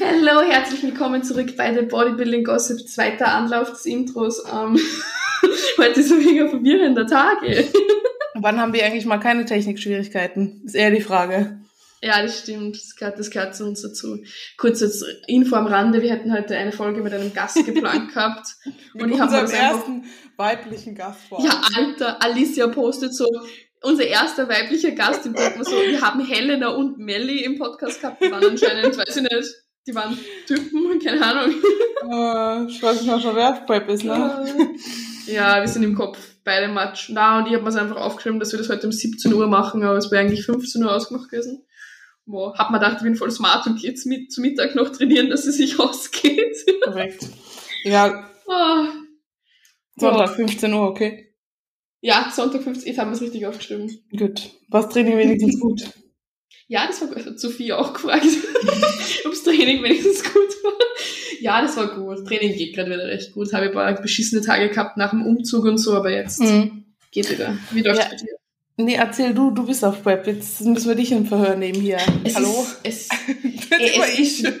Hallo, herzlich willkommen zurück bei der Bodybuilding Gossip, zweiter Anlauf des Intros. Ähm, heute ist ein mega verwirrender Tag. Ey. Wann haben wir eigentlich mal keine Technikschwierigkeiten? Ist eher die Frage. Ja, das stimmt. Das gehört, das gehört zu uns dazu. Kurz als Info am Rande, wir hätten heute eine Folge mit einem Gast geplant gehabt. Mit und ich habe ersten weiblichen Gast vor. Ja, Alter, Alicia postet so, unser erster weiblicher Gast im Podcast so, wir haben Helena und Melly im Podcast gehabt, die waren anscheinend, weiß ich nicht, die waren Typen, keine Ahnung. Uh, ich weiß nicht wer Prep ist, ne? Ja, wir sind im Kopf beide Match. Na, und ich habe mir einfach aufgeschrieben, dass wir das heute um 17 Uhr machen, aber es wäre eigentlich 15 Uhr ausgemacht gewesen. Boah, hab mir gedacht, ich bin voll smart und gehe jetzt mit, zu Mittag noch trainieren, dass es sich ausgeht. Korrekt. Ja. Oh. Sonntag 15 Uhr, okay. Ja, Sonntag 15 jetzt haben wir es richtig aufgeschrieben. Gut. Was Training wenigstens gut? Ja, das war Sophie auch gefragt, ob das Training wenigstens gut war. Ja, das war gut. Training geht gerade wieder recht gut. Habe ein paar beschissene Tage gehabt nach dem Umzug und so, aber jetzt mhm. geht wieder. Wie läuft's ja. bei dir? Nee, erzähl du, du bist auf Prep. Jetzt müssen wir dich im Verhör nehmen hier. Es Hallo? Ist, es, ey, es, ist,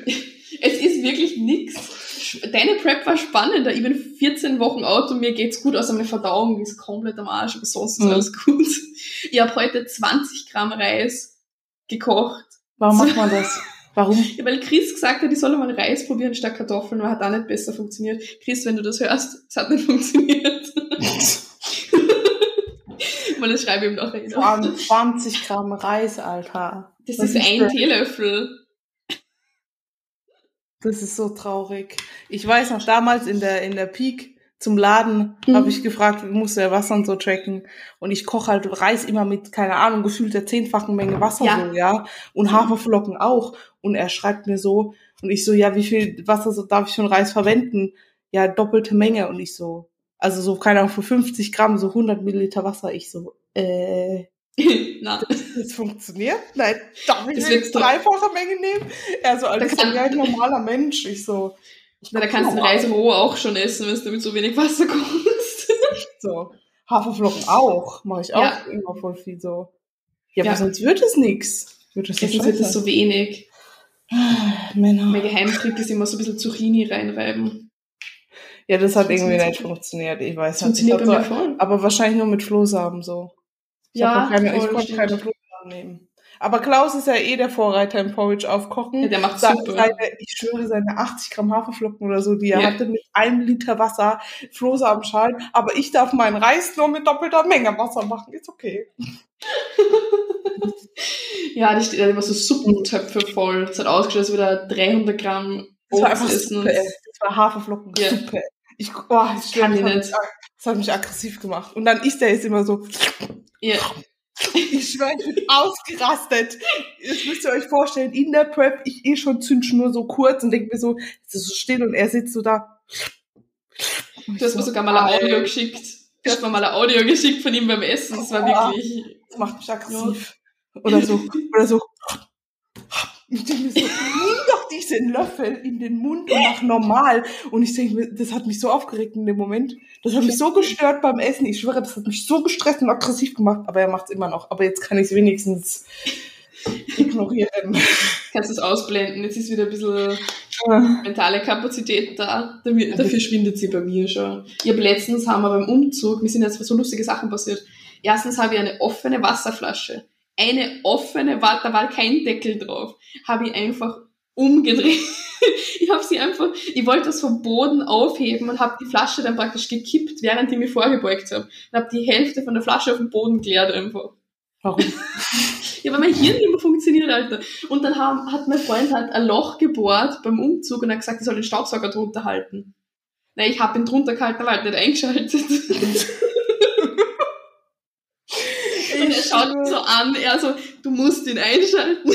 es ist wirklich nix deine Prep war spannender. Ich bin 14 Wochen out und mir geht's gut, außer meine Verdauung ist komplett am Arsch, aber sonst ist mhm. alles gut. Ich habe heute 20 Gramm Reis gekocht. Warum macht man das? Warum? Ja, weil Chris gesagt hat, ich soll mal Reis probieren statt Kartoffeln, weil hat auch nicht besser funktioniert. Chris, wenn du das hörst, es hat nicht funktioniert. Mal das schreibe ich ihm noch erinnern. 20 Gramm Reis, Alter. Das, das ist, ist ein Teelöffel. Das ist so traurig. Ich weiß noch, damals in der, in der Peak zum Laden mhm. habe ich gefragt, muss der Wasser und so tracken. Und ich koche halt Reis immer mit, keine Ahnung, gefühlt der zehnfachen Menge Wasser ja. so, ja. Und Haferflocken auch. Und er schreibt mir so, und ich so, ja, wie viel Wasser so darf ich für Reis verwenden? Ja, doppelte Menge. Und ich so, also so, keine Ahnung, für 50 Gramm, so 100 Milliliter Wasser. Ich so, äh, Na. Das, das, funktioniert? Nein, darf ich das jetzt dreifache Menge nehmen? Er so, als kann, ein normaler Mensch. Ich so. Ich Na, da kannst du Reis roh auch schon essen, wenn du mit so wenig Wasser kochst. so. Haferflocken auch. Mache ich auch ja. immer voll viel so. Ja, ja. aber sonst wird es nichts. Wird es sonst wird es so wenig. Männer. Mein Geheimtrick ist immer so ein bisschen Zucchini reinreiben. Ja, das hat irgendwie nicht funktioniert. Ich weiß nicht. Funktioniert bei mir voll. Aber wahrscheinlich nur mit Flohsamen so. Ich ja, keine, ich konnte keine Blumen nehmen. Aber Klaus ist ja eh der Vorreiter im Porridge aufkochen. Ja, der macht super. Seine, ich schwöre, seine 80 Gramm Haferflocken oder so, die er ja. hatte mit einem Liter Wasser, Flohsamenschalen. Aber ich darf meinen Reis nur mit doppelter Menge Wasser machen. Ist okay. ja, die steht immer so Suppentöpfe voll. Es hat ausgeschaut, als wieder 300 Gramm Obst das war einfach essen. Suppe, das war Haferflocken ja. Suppe. Ich, oh, ich kann die nicht. Das hat mich aggressiv gemacht. Und dann isst er jetzt immer so. Ja. Ich schwöre, ich bin ausgerastet. Das müsst ihr euch vorstellen, in der Prep, ich eh schon zündschnur so kurz und denke mir so, es ist so still und er sitzt so da. Du hast so, mir sogar mal ein Audio geschickt. Du hast mir mal ein Audio geschickt von ihm beim Essen. Das war wirklich. Das macht mich aggressiv. Oder so, oder so. Ich denke mir so, diesen Löffel in den Mund und mach normal. Und ich denke mir, das hat mich so aufgeregt in dem Moment. Das hat mich so gestört beim Essen. Ich schwöre, das hat mich so gestresst und aggressiv gemacht. Aber er macht es immer noch. Aber jetzt kann ich es wenigstens ignorieren. Kannst du es ausblenden. Jetzt ist wieder ein bisschen mentale Kapazität da. Dafür schwindet sie bei mir schon. Ich habe letztens, haben wir beim Umzug, mir sind jetzt so lustige Sachen passiert. Erstens habe ich eine offene Wasserflasche eine offene da war kein Deckel drauf, habe ich einfach umgedreht. ich habe sie einfach, ich wollte das vom Boden aufheben und habe die Flasche dann praktisch gekippt, während ich mich vorgebeugt habe. Und habe die Hälfte von der Flasche auf den Boden geleert einfach. Warum? ja, weil mein Hirn nicht mehr funktioniert, Alter. Und dann haben, hat mein Freund halt ein Loch gebohrt beim Umzug und hat gesagt, ich soll den Staubsauger drunter halten. Nein, ich habe ihn drunter gehalten, aber halt nicht eingeschaltet. Und er schaut ihn so an, er so, du musst ihn einschalten.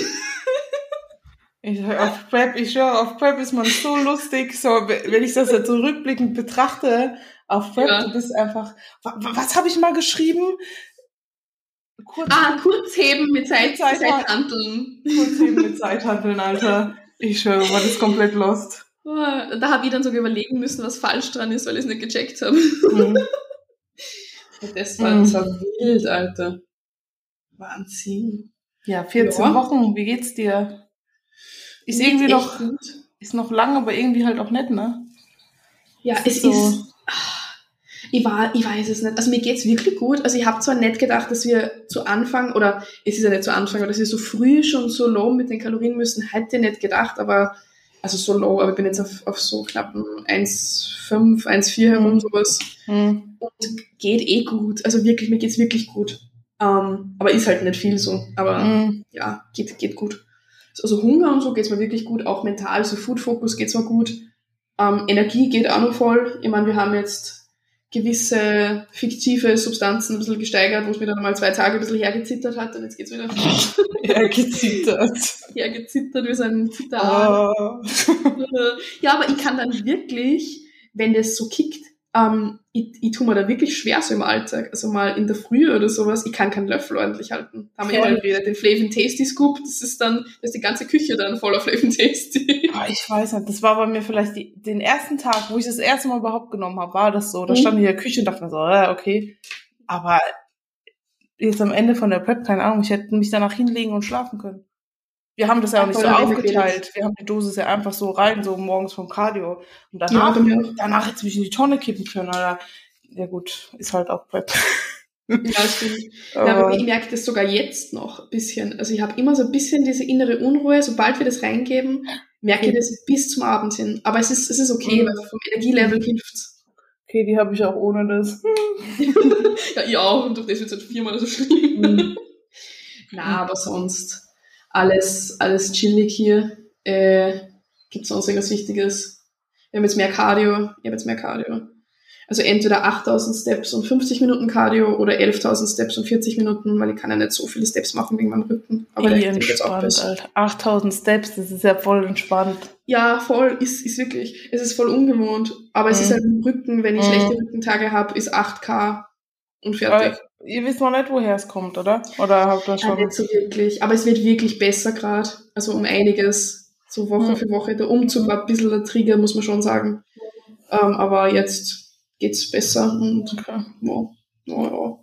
Ich, auf Prep, ich schwöre, auf Prep ist man so lustig, so, wenn ich das jetzt so rückblickend betrachte, auf Prep, ja. du bist einfach, was habe ich mal geschrieben? Kurz, ah, Kurzheben mit Zeit, Zeithandeln. Kurzheben mit Zeithandeln, Alter. Ich schwöre, war das komplett lost. Da habe ich dann sogar überlegen müssen, was falsch dran ist, weil ich es nicht gecheckt habe. Mhm. das, war, das war wild, Alter. Wahnsinn. Ja, 14 Ja. Wochen, wie geht's dir? Ist irgendwie noch, gut. ist noch lang, aber irgendwie halt auch nett, ne? Ja, Es es ist so- ist. Ich, war, ich weiß es nicht. Also mir geht's wirklich gut. Also ich habe zwar nicht gedacht, dass wir zu Anfang, oder es ist ja nicht zu Anfang, aber dass wir so früh schon so low mit den Kalorien müssen, hätte ich nicht gedacht, aber also so low, aber ich bin jetzt auf, auf so knappen 1,5, 1,4 herum, sowas. Hm. Und geht eh gut. Also wirklich, mir geht's wirklich gut. Ähm, aber ist halt nicht viel so. Aber Hm. ja, geht, geht gut. Also Hunger und so geht's mir wirklich gut, auch mental, so Food Focus geht's mir gut. Ähm, Energie geht auch noch voll. Ich meine, wir haben jetzt gewisse fiktive Substanzen ein bisschen gesteigert, wo es mir dann mal zwei Tage ein bisschen hergezittert hat und jetzt geht's wieder Ja, gezittert. hergezittert wie so ein Zitterer. Oh. Ja, aber ich kann dann wirklich, wenn das so kickt, ähm, ich, ich tue mir da wirklich schwer so im Alltag. Also mal in der Früh oder sowas, ich kann keinen Löffel ordentlich halten. Da haben wir ja mal geredet, den Flavin Tasty Scoop, das ist dann, das ist die ganze Küche dann voller Flavin Tasty. Ah, Ich weiß nicht, das war bei mir vielleicht die, den ersten Tag, wo ich das erste Mal überhaupt genommen habe, war das so. Da Mhm. stand ich in der Küche und dachte mir so, äh, okay. Aber jetzt am Ende von der Prep, keine Ahnung, ich hätte mich danach hinlegen und schlafen können. Wir haben das ja auch nicht so aufgeteilt. Wir haben die Dosis ja einfach so rein, so morgens vom Cardio. Und Ja, danach, auch. danach hätte ich mich in die Tonne kippen können, Alter. Ja gut, ist halt auch Prep. Ja, stimmt. Ja, aber ich merke das sogar jetzt noch ein bisschen. Also ich habe immer so ein bisschen diese innere Unruhe, sobald wir das reingeben, merke ich das bis zum Abend hin. Aber es ist, es ist okay, Mhm. weil vom Energielevel hilft's. Okay, die habe ich auch ohne das. Ja, ich auch, und durch das wird es halt viermal so schlimm. Mhm. Na, aber sonst alles, alles chillig hier. Äh, Gibt sonst irgendwas Wichtiges? Wir haben jetzt mehr Cardio. Ich habe jetzt mehr Cardio. Also entweder 8000 Steps und 50 Minuten Cardio oder 11.000 Steps und 40 Minuten, weil ich kann ja nicht so viele Steps machen wegen meinem Rücken. Aber Ey, der jetzt auch entspannt, besser. Alter. 8000 Steps, das ist ja voll entspannt. Ja, voll, ist, ist wirklich, es ist voll ungewohnt. Aber es Mhm. ist halt im Rücken, wenn ich Mhm. schlechte Rückentage habe, ist 8K und fertig. Ihr wisst noch nicht, woher es kommt, oder? Oder habt ihr schon? nicht so wirklich. Aber es wird wirklich besser gerade. Also um einiges. So Woche Mhm. für Woche. Der Umzug war ein bisschen der Trigger, muss man schon sagen. Ähm, aber jetzt geht's besser und Okay. ja, ja.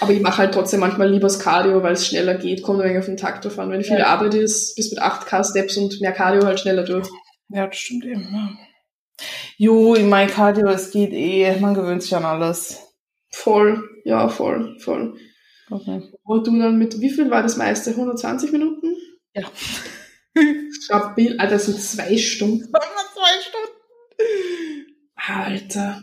Aber ich mache halt trotzdem manchmal lieber das Cardio, weil es schneller geht. Kommt ein wenig auf den Takt an. Wenn viel Ja. Arbeit ist, bis mit 8K Steps und mehr Cardio halt schneller durch. Ja, das stimmt eben. Ja. Jo, in mein Cardio, es geht eh. Man gewöhnt sich an alles. Voll, ja, voll, voll. Okay. Und du dann mit, wie viel war das meiste? 120 Minuten? Ja. Stabil, Alter, das sind zwei Stunden. zwei Stunden. Alter.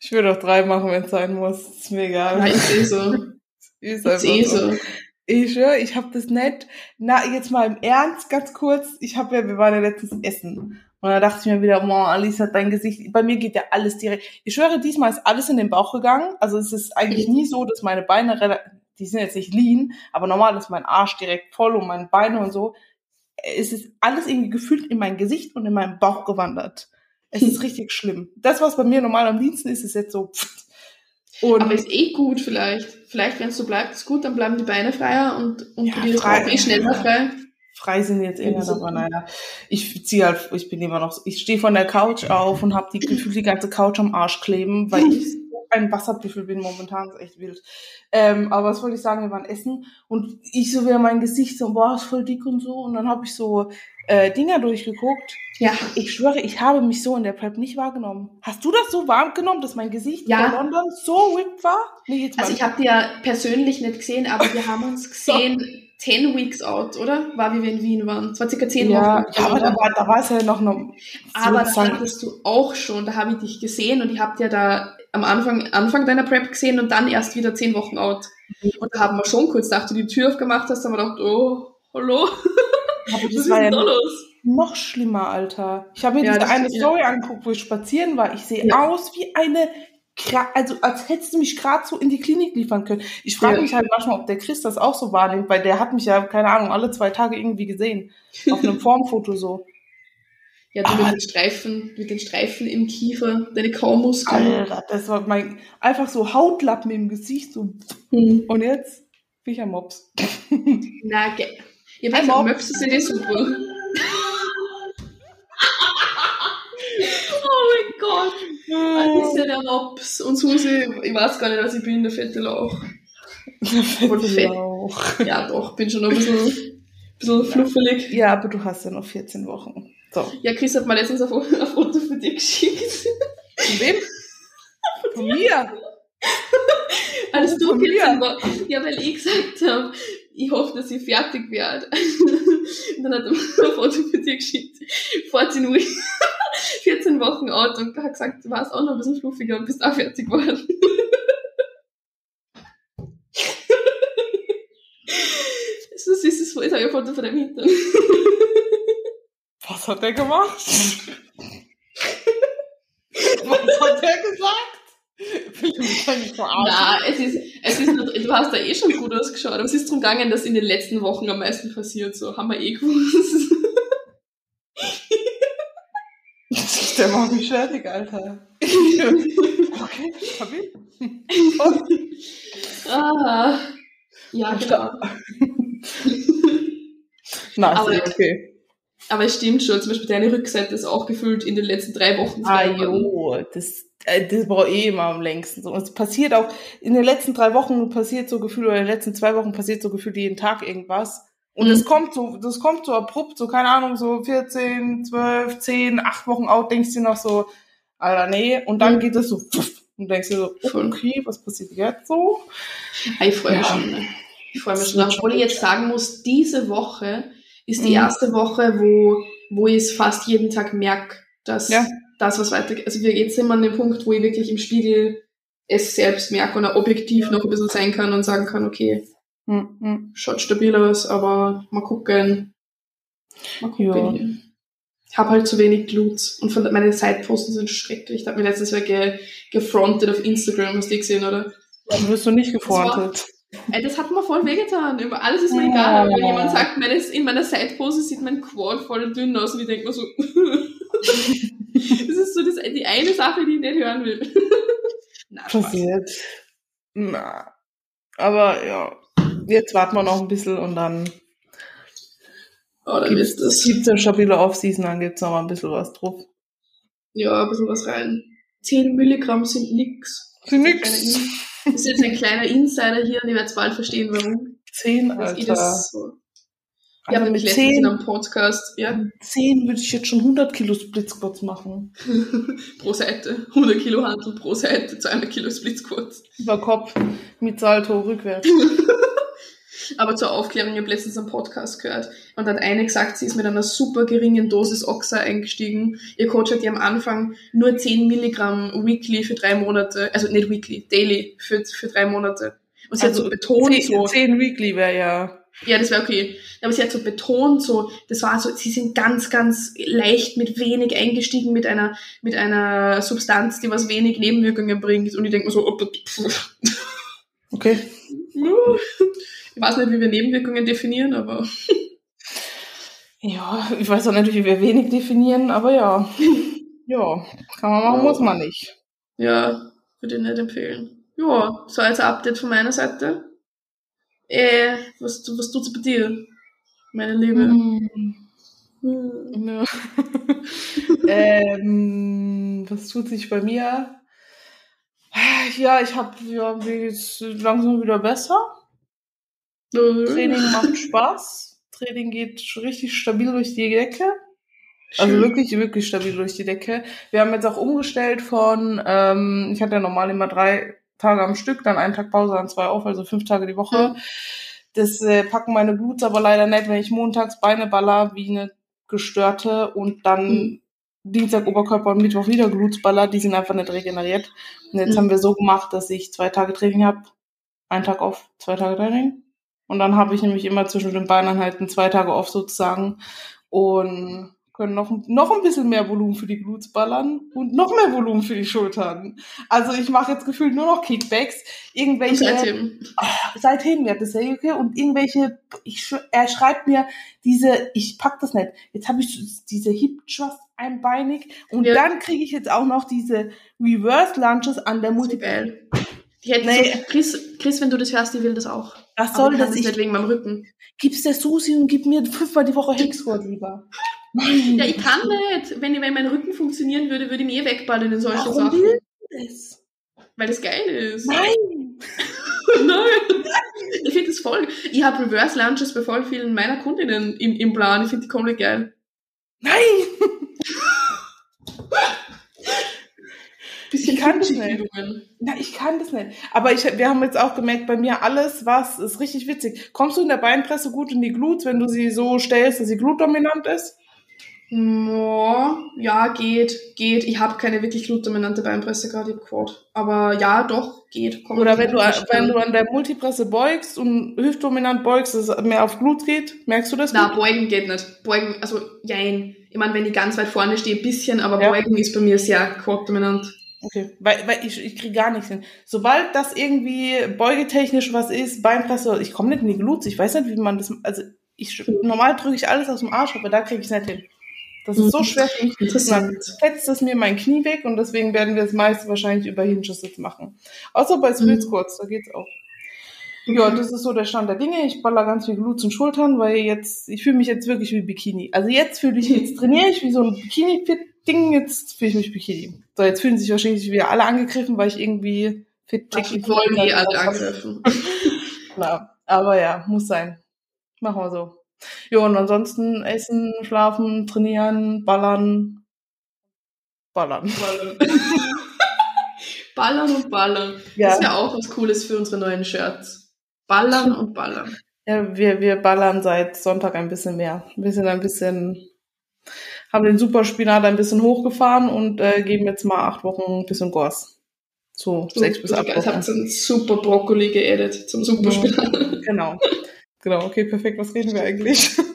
Ich würde auch drei machen, wenn es sein muss. Ist mir egal. Ja, ist eh so. Ist Ist einfach eh so. so. Ich schwöre, ich habe das nicht. Na, jetzt mal im Ernst, ganz kurz. Ich habe ja, wir waren ja letztens essen. Und da dachte ich mir wieder, oh, Alice hat dein Gesicht. Bei mir geht ja alles direkt. Ich schwöre, diesmal ist alles in den Bauch gegangen. Also es ist eigentlich nie so, dass meine Beine, die sind jetzt nicht lean, aber normal ist mein Arsch direkt voll und meine Beine und so. Es ist alles irgendwie gefühlt in mein Gesicht und in meinen Bauch gewandert. Es ist richtig schlimm. Das, was bei mir normal am liebsten ist, ist jetzt so. Und Aber ist eh gut vielleicht. Vielleicht, wenn es so bleibt, ist gut, dann bleiben die Beine freier und, und Ja, frei- eh schneller frei. Frei sind jetzt eh nicht, aber naja. Ich ziehe halt, ich bin immer noch, ich stehe von der Couch auf und habe die gefühlt die ganze Couch am Arsch kleben, weil ich so ein Wasserbüffel bin momentan, ist echt wild. Ähm, aber was wollte ich sagen, wir waren essen und ich so wieder mein Gesicht so, boah, ist voll dick und so und dann habe ich so äh, Dinger durchgeguckt. Ja. Ich schwöre, ich habe mich so in der Prep nicht wahrgenommen. Hast du das so wahrgenommen, dass mein Gesicht Ja. vor London so ripped war? Nee, jetzt Also mal. ich habe die ja persönlich nicht gesehen, aber wir haben uns gesehen 10 Weeks out, oder? War, wie wir in Wien waren. Es war circa 10 ja, Wochen. ja, aber da war, da war es ja noch, noch Aber da hattest du auch schon, da habe ich dich gesehen und ich habe dir da am Anfang, Anfang deiner Prep gesehen und dann erst wieder 10 Wochen out. Und da haben wir schon kurz, nachdem du die Tür aufgemacht hast, haben wir gedacht, oh, hallo, aber was das ist war denn ja da los? noch schlimmer, Alter. Ich habe mir Ja, diese eine Story angeguckt, wo ich spazieren war. Ich sehe Ja. aus wie eine, also als hättest du mich gerade so in die Klinik liefern können. Ich frage Ja. mich halt manchmal, ob der Chris das auch so wahrnimmt, weil der hat mich ja, keine Ahnung, alle zwei Tage irgendwie gesehen. Auf einem Formfoto so. Ja, du mit den Streifen, mit den Streifen im Kiefer, deine Kaumuskeln. Alter, das war mein, einfach so Hautlappen im Gesicht, so. Hm. Und jetzt bin ich ein Mops. Na, ge Mob. möchtest du dir super? oh mein Gott. Das ist ja der Mops. Und Susi, ich weiß gar nicht, was ich bin, der fette Lauch. Voll fett. Ja, doch, bin schon ein bisschen, bisschen fluffelig. Ja, aber du hast ja noch 14 Wochen. So. Ja, Chris hat mir letztens ein Foto für dich geschickt. Von wem? Von mir? Als du 14 war. Ja, weil ich gesagt habe, ich hoffe, dass ich fertig werde. Und dann hat er mir ein Foto für dich geschickt. 14 Uhr, 14 Wochen alt und hat gesagt, du warst auch noch ein bisschen fluffiger und bist auch fertig geworden. so süßes Foto, ich habe ein Foto von deinem Hintern. Was hat der gemacht? Was hat der gesagt? Nein, es ist, es ist du hast da eh schon gut ausgeschaut, aber es ist darum gegangen, dass in den letzten Wochen am meisten passiert, so haben wir eh gewusst. Der macht mich fertig, Alter. okay, hab ich. ah, ja, genau. Na, Aber- ist okay. Aber es stimmt schon, zum Beispiel deine Rückseite ist auch gefühlt in den letzten drei Wochen. Ah, jo, das, das war eh immer am längsten so. Und es passiert auch, in den letzten drei Wochen passiert so gefühlt, oder in den letzten zwei Wochen passiert so gefühlt jeden Tag irgendwas. Und Mhm. es kommt so, das kommt so abrupt, so, keine Ahnung, so 14, 12, 10, 8 Wochen out, denkst du noch so, Alter, nee. Und dann Mhm. geht es so, pfuff, und denkst du so, okay, was passiert jetzt so? Ah, ich freue mich Ja. schon. Ne? Ich freue mich schon. Obwohl ich jetzt sagen muss, diese Woche ist die Mhm. erste Woche, wo, wo ich es fast jeden Tag merke, dass Ja. Das, was weitergeht. Also wir jetzt wir an dem Punkt, wo ich wirklich im Spiegel es selbst merke und auch objektiv noch ein bisschen sein kann und sagen kann, okay, Hm, hm. schaut stabil aus, aber mal gucken. Mal gucken. Ja. Ich habe halt zu wenig Glutes und von, meine Sideposten sind schrecklich. Ich habe mir letztens mal ge, gefrontet auf Instagram, hast du die gesehen, oder? Dann wirst du nicht gefrontet. Ey, das hat mir voll wehgetan. Über alles ist mir Ja. egal. Aber wenn jemand sagt, meine, in meiner Sidepose sieht mein Quad voll dünn aus und ich denke mir so, das ist so das, die eine Sache, die ich nicht hören will. Na. Passiert. Na. Aber ja, jetzt warten wir noch ein bisschen und dann Oh, dann ist das. gibt's eine stabile Offseason, dann gibt's noch mal ein bisschen was drauf. Ja, ein bisschen was rein. 10 Milligramm sind nix. Für nix. Das ist jetzt ein kleiner Insider hier und ihr werdet bald verstehen, warum. Zehn, Dass ich Alter. das so. Ich habe Also nämlich mit letztens in zehn, einem Podcast, ja, zehn würde ich jetzt schon 100 Kilo Splitsquats machen. pro Seite, 100 Kilo Handel pro Seite, 200 Kilo Split Squats. Über Kopf, mit Salto, rückwärts. Aber zur Aufklärung, ich habe letztens einen Podcast gehört und hat eine gesagt, sie ist mit einer super geringen Dosis Oxa eingestiegen. Ihr Coach hat ihr am Anfang nur 10 Milligramm weekly für drei Monate, also nicht weekly, daily für, für drei Monate. Und sie hat so betont zehn, so, zehn Weekly wäre ja. Ja, das wäre okay. Aber sie hat so betont so, das war so, sie sind ganz, ganz leicht mit wenig eingestiegen mit einer, mit einer Substanz, die was wenig Nebenwirkungen bringt. Und ich denke mir so, oh, pff, Okay. ich weiß nicht, wie wir Nebenwirkungen definieren, aber Ja, ich weiß auch nicht, wie wir wenig definieren, aber ja. Ja, kann man machen, muss man nicht. Ja, würde ich nicht empfehlen. Ja, so als Update von meiner Seite. Äh, was, was tut's bei dir, meine Liebe? Mhm. Hm. Ja. ähm, was tut sich bei mir? Ja, ich habe ja, mir geht's langsam wieder besser. Training macht Spaß. Training geht richtig stabil durch die Decke. Also Schön. wirklich, wirklich stabil durch die Decke. Wir haben jetzt auch umgestellt von, ähm, ich hatte ja normal immer drei Tage am Stück, dann einen Tag Pause, dann zwei auf, also fünf Tage die Woche. Mhm. Das äh, packen meine Glutes aber leider nicht, wenn ich montags Beine baller wie eine gestörte und dann Mhm. Dienstag Oberkörper und Mittwoch wieder Glutes baller, die sind einfach nicht regeneriert. Und jetzt Mhm. haben wir so gemacht, dass ich zwei Tage Training habe, einen Tag auf, zwei Tage Training. Und dann habe ich nämlich immer zwischen den Beineinheiten zwei Tage off sozusagen und können noch, noch ein bisschen mehr Volumen für die Glutes ballern und noch mehr Volumen für die Schultern. Also ich mache jetzt gefühlt nur noch Kickbacks, irgendwelche seitdem. seithin wird das ja okay und irgendwelche ich, er schreibt mir diese ich pack das nicht jetzt habe ich diese Hip Thrust einbeinig und Ja. dann kriege ich jetzt auch noch diese Reverse Lunges an der Multi. Die hätten Nee. so, Chris, Chris, wenn du das hörst, die will das auch. was soll das ich nicht wegen meinem Rücken. gib's der Susi und gib mir fünfmal die Woche Hexquad lieber Mann, Ja, ich kann nicht. Wenn, wenn mein Rücken funktionieren würde, würde ich mir eh wegballern in solchen warum Sachen. will das Weil das geil ist. nein Nein. Ich finde das voll. Ich habe Reverse Lunches bei voll vielen meiner Kundinnen im, im Plan. Ich finde die komplett geil. Nein! Bisschen Ich kann das nicht. Na, ich kann das nicht. Aber ich, wir haben jetzt auch gemerkt, bei mir alles, was ist richtig witzig. Kommst du in der Beinpresse gut in die Glut, wenn du sie so stellst, dass sie glutdominant ist? Ja, ja, geht, geht. Ich habe keine wirklich glutdominante Beinpresse gerade im Quad. Aber ja, doch, geht. Kommt Oder wenn du, wenn du an der Multipresse beugst und hüftdominant beugst, dass es mehr auf Glut geht, merkst du das? Na, beugen geht nicht. Beugen, also jein. Ich meine, wenn ich ganz weit vorne stehe, ein bisschen, aber Ja. beugen ist bei mir sehr quad-dominant. Okay, weil, weil ich, ich kriege gar nichts hin. Sobald das irgendwie beugetechnisch was ist, Beinpresse, ich komme nicht in die Glut, ich weiß nicht, wie man das, also ich, normal drücke ich alles aus dem Arsch, aber da kriege ich es nicht hin. Das ist so Mhm. schwer für mich. Interessant. Dann fetzt es mir mein Knie weg und deswegen werden wir das meiste wahrscheinlich über Hinges jetzt machen. Außer bei Splits Mhm. kurz, da geht's auch. Ja, das ist so der Stand der Dinge. Ich baller ganz viel Glutes und Schultern, weil jetzt, ich fühle mich jetzt wirklich wie Bikini. Also jetzt fühle ich, jetzt trainiere ich wie so ein Bikini-Fit-Ding, jetzt fühle ich mich Bikini. So, jetzt fühlen sich wahrscheinlich wieder alle angegriffen, weil ich irgendwie fit Ich wollen eh alle angreifen. Klar. Aber ja, muss sein. Machen wir so. Ja, und ansonsten essen, schlafen, trainieren, ballern. Ballern. Ballern und ballern. Ja. Das ist ja auch was Cooles für unsere neuen Shirts. Ballern und ballern. Ja, wir, wir ballern seit Sonntag ein bisschen mehr. Wir sind ein bisschen, haben den Superspinat ein bisschen hochgefahren und äh, geben jetzt mal acht Wochen ein bisschen Gors. So sechs bis acht Jetzt Wochen. habt ihr einen super Brokkoli geedet zum Superspinat. Genau. Genau, okay, perfekt. Was reden wir eigentlich?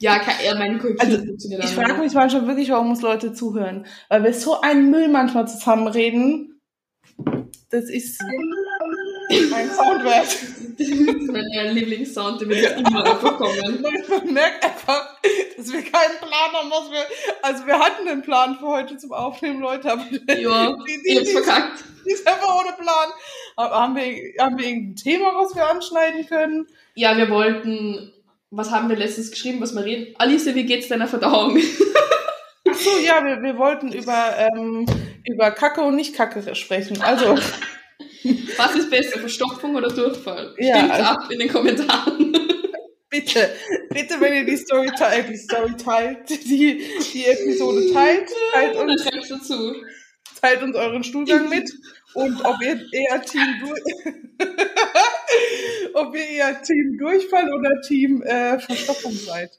Ja, kann, ja mein Korrektur Also, funktioniert Ich frage mich manchmal wirklich, warum uns Leute zuhören. Weil wir so einen Müll manchmal zusammenreden. Das ist ein Sound wert. Das ist mein Lieblingssound, der wird immer einfach kommen. Man merkt einfach, dass wir keinen Plan haben, was wir. Also wir hatten einen Plan für heute zum Aufnehmen, Leute, aber Ja, die, die, die, verkackt. die ist einfach ohne Plan. Aber haben wir, haben wir irgendein Thema, was wir anschneiden können? Ja, wir wollten, was haben wir letztens geschrieben, was wir reden? Alice, wie geht's deiner Verdauung? Ach so, ja, wir, wir wollten über, ähm, über Kacke und Nicht-Kacke sprechen. Also, Was ist besser, Verstopfung oder Durchfall? Ja, Stimmt also- ab in den Kommentaren. Bitte, bitte, wenn ihr die Story teilt, die Story teilt, die, die Episode teilt, teilt uns, teilt uns euren Stuhlgang mit und ob ihr eher Team durch, ob ihr eher Team Durchfall oder Team äh, Verstopfung seid.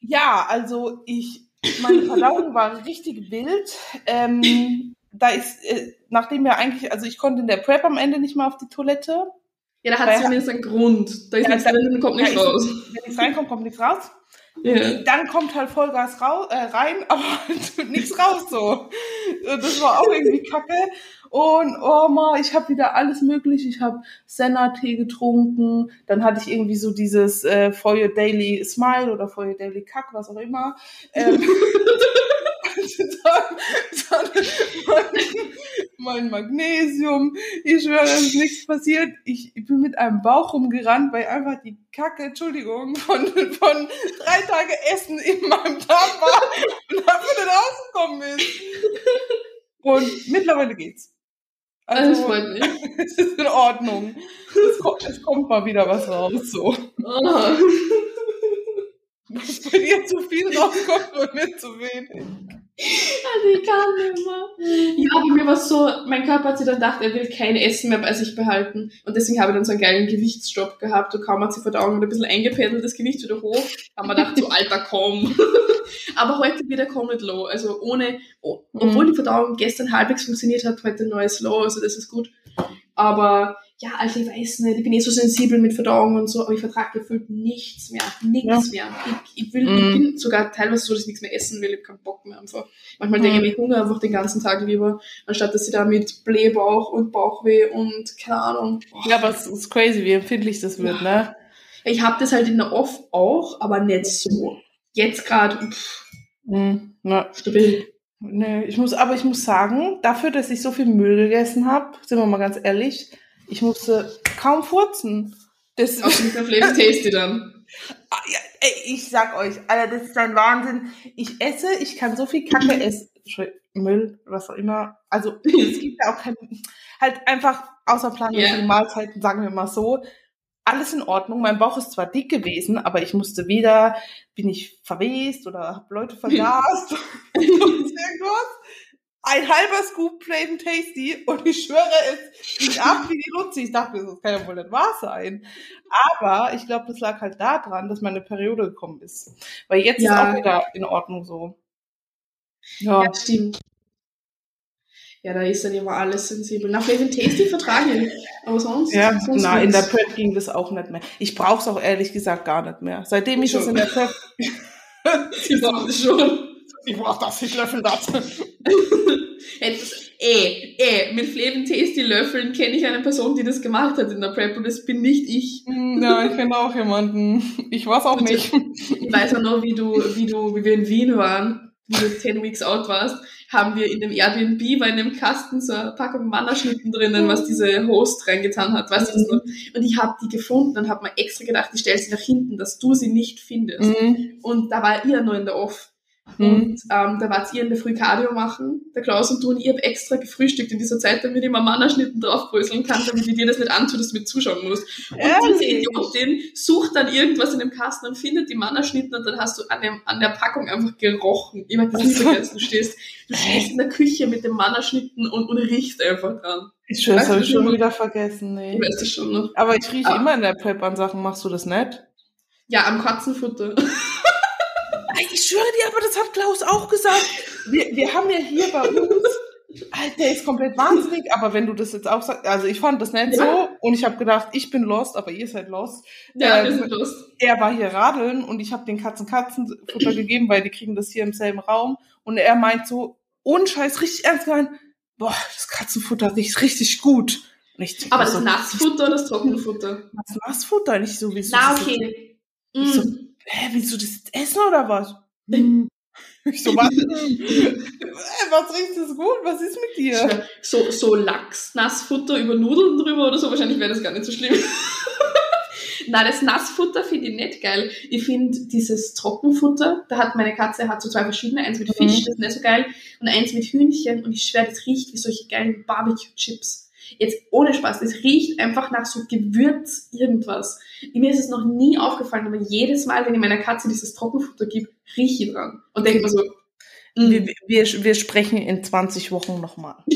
Ja, also ich, meine Verdauung war richtig wild. Ähm, da ist, äh, nachdem wir eigentlich, also ich konnte in der Prep am Ende nicht mehr auf die Toilette. Ja, da hat es zumindest einen Grund. Da ist Ja, nichts drin und kommt nichts ist- raus. Wenn nichts reinkommt, kommt nichts raus. Ja. Dann kommt halt Vollgas rau äh, rein, aber halt nichts raus so. Das war auch irgendwie kacke. Und oh ma, ich habe wieder alles möglich. Ich habe Senna-Tee getrunken. Dann hatte ich irgendwie so dieses äh, For Your Daily Smile oder For Your Daily Kack, was auch immer. Ähm, dann, dann mein, mein Magnesium. Ich schwöre, es ist nichts passiert. Ich, ich bin mit einem Bauch rumgerannt, weil einfach die Kacke, Entschuldigung, von, von drei Tage Essen in meinem Darm war und dafür nicht rausgekommen ist. Und mittlerweile geht's. Also, mich. es ist in Ordnung. Es kommt, es kommt mal wieder was raus, so. Oh. Was bei dir zu viel rauskommt, bei mir zu wenig. Also ich kann nicht mehr. Ja, bei mir war es so, mein Körper hat sich dann gedacht, er will kein Essen mehr bei sich behalten. Und deswegen habe ich dann so einen geilen Gewichtsstopp gehabt. Und kaum hat die Verdauung ein bisschen eingependelt, das Gewicht wieder hoch. Haben wir gedacht, so alter, komm. Aber heute wieder komplett low. Also ohne, oh, obwohl Mhm. die Verdauung gestern halbwegs funktioniert hat, heute ein neues Low, also das ist gut. Aber ja, also ich weiß nicht, ich bin eh so sensibel mit Verdauung und so, aber ich vertrage gefühlt nichts mehr, nichts mehr. Ich, ich will, Mhm. ich bin sogar teilweise so, dass ich nichts mehr essen will, ich habe keinen Bock mehr einfach. Manchmal denke ich Mhm. mir, ich hungere einfach den ganzen Tag lieber, anstatt dass ich da mit Blähbauch und Bauchweh und keine Ahnung. Boah. Ja, aber es ist crazy, wie empfindlich das wird, ne? Ich habe das halt in der Off auch, aber nicht so. Jetzt gerade Mhm. Na, stabil. Nee, ich muss, aber ich muss sagen, dafür, dass ich so viel Müll gegessen habe, sind wir mal ganz ehrlich, ich musste kaum furzen. Das, Auf Flavor Tasty dann. Ah, ja, ey, ich sag euch, Alter, das ist ein Wahnsinn. Ich esse, ich kann so viel Kacke essen, Müll, was auch immer. Also es gibt ja auch kein, halt einfach außerplanmäßige Ja. Mahlzeiten, sagen wir mal so. Alles in Ordnung. Mein Bauch ist zwar dick gewesen, aber ich musste weder, bin ich verwest oder habe Leute vergast oder irgendwas. Ein halber Scoop Plain Tasty und ich schwöre, es ging ab wie die Luzi. Ich dachte, das kann ja wohl nicht wahr sein. Aber ich glaube, das lag halt daran, dass meine Periode gekommen ist. Weil jetzt Ja. ist auch wieder in Ordnung so. Ja. Ja, stimmt. Ja, da ist dann immer alles sensibel. Nach Flavin Tasty vertrage ich. Aber sonst. Ja, sonst na, in der. Prep ging das auch nicht mehr. Ich brauche es auch ehrlich gesagt gar nicht mehr. Seitdem ich das Schon. in der Prep. Sie sagt es schon. Ich brauche das, ich löffel das. Etwas, eh, eh, mit Flavin Tasty Löffeln kenne ich eine Person, die das gemacht hat in der Prep und das bin nicht ich. Hm, Ja, ich kenne auch jemanden. Ich weiß auch nicht. Ich weiß auch noch, wie du, wie du, wie wir in Wien waren, wie du 10 Weeks out warst, haben wir in dem Airbnb war in dem Kasten so eine Packung Mannerschnitten drinnen, was diese Host reingetan hat, weißt du das noch? Und ich habe die gefunden und habe mir extra gedacht, ich stelle sie nach hinten, dass du sie nicht findest. Mhm. Und da war ihr nur in der Off. Mhm. Und ähm, da wart ihr in der Früh Cardio machen, der Klaus und du, und ich hab extra gefrühstückt in dieser Zeit, damit ich mal Mannerschnitten draufbröseln kann, damit ich dir das nicht antue, dass du mit zuschauen musst. Und diese Ehrlich? Idiotin sucht dann irgendwas in dem Kasten und findet die Mannerschnitten und dann hast du an, dem, an der Packung einfach gerochen. Ich mag das nie vergessen. Du stehst, du stehst in der Küche mit dem Mannerschnitten und, und riechst einfach dran. Ich schwöre, das habe ich schon wie- wieder vergessen. Nee. Ich weiß das schon noch. Aber ich rieche Ah. immer in der Prep an Sachen. Machst du das nicht? Ja, am Katzenfutter. Ich schwöre dir, aber das hat Klaus auch gesagt. Wir, wir haben ja hier bei uns, Alter, der ist komplett wahnsinnig, aber wenn du das jetzt auch sagst, also ich fand das nicht Ja. so und ich habe gedacht, ich bin lost, aber ihr seid lost. Ja, wir Ähm, sind los. er war hier radeln und ich habe den Katzen Katzenfutter gegeben, weil die kriegen das hier im selben Raum und er meint so, ohne Scheiß, richtig ernst gemeint, boah, das Katzenfutter riecht richtig gut. Denk Aber mir das so, Nassfutter oder das Trockenfutter? Das Nassfutter, nicht so wie so. Na, okay. So, Mm. Hä, willst du das jetzt essen oder was? Hm. Ich so, was? Was riecht das gut? Was ist mit dir? So, so Lachs, Nassfutter über Nudeln drüber oder so, wahrscheinlich wäre das gar nicht so schlimm. Nein, das Nassfutter finde ich nicht geil. Ich finde dieses Trockenfutter, da hat meine Katze hat so zwei verschiedene, eins mit Fisch, Mhm. das ist nicht so geil, und eins mit Hühnchen und ich schwöre, das riecht wie solche geilen Barbecue-Chips. Jetzt ohne Spaß, das riecht einfach nach so Gewürz irgendwas. Mir ist es noch nie aufgefallen, aber jedes Mal, wenn ich meiner Katze dieses Trockenfutter gebe, rieche ich dran. Und denke mir so, mm, Wir, wir, wir sprechen in 20 Wochen nochmal.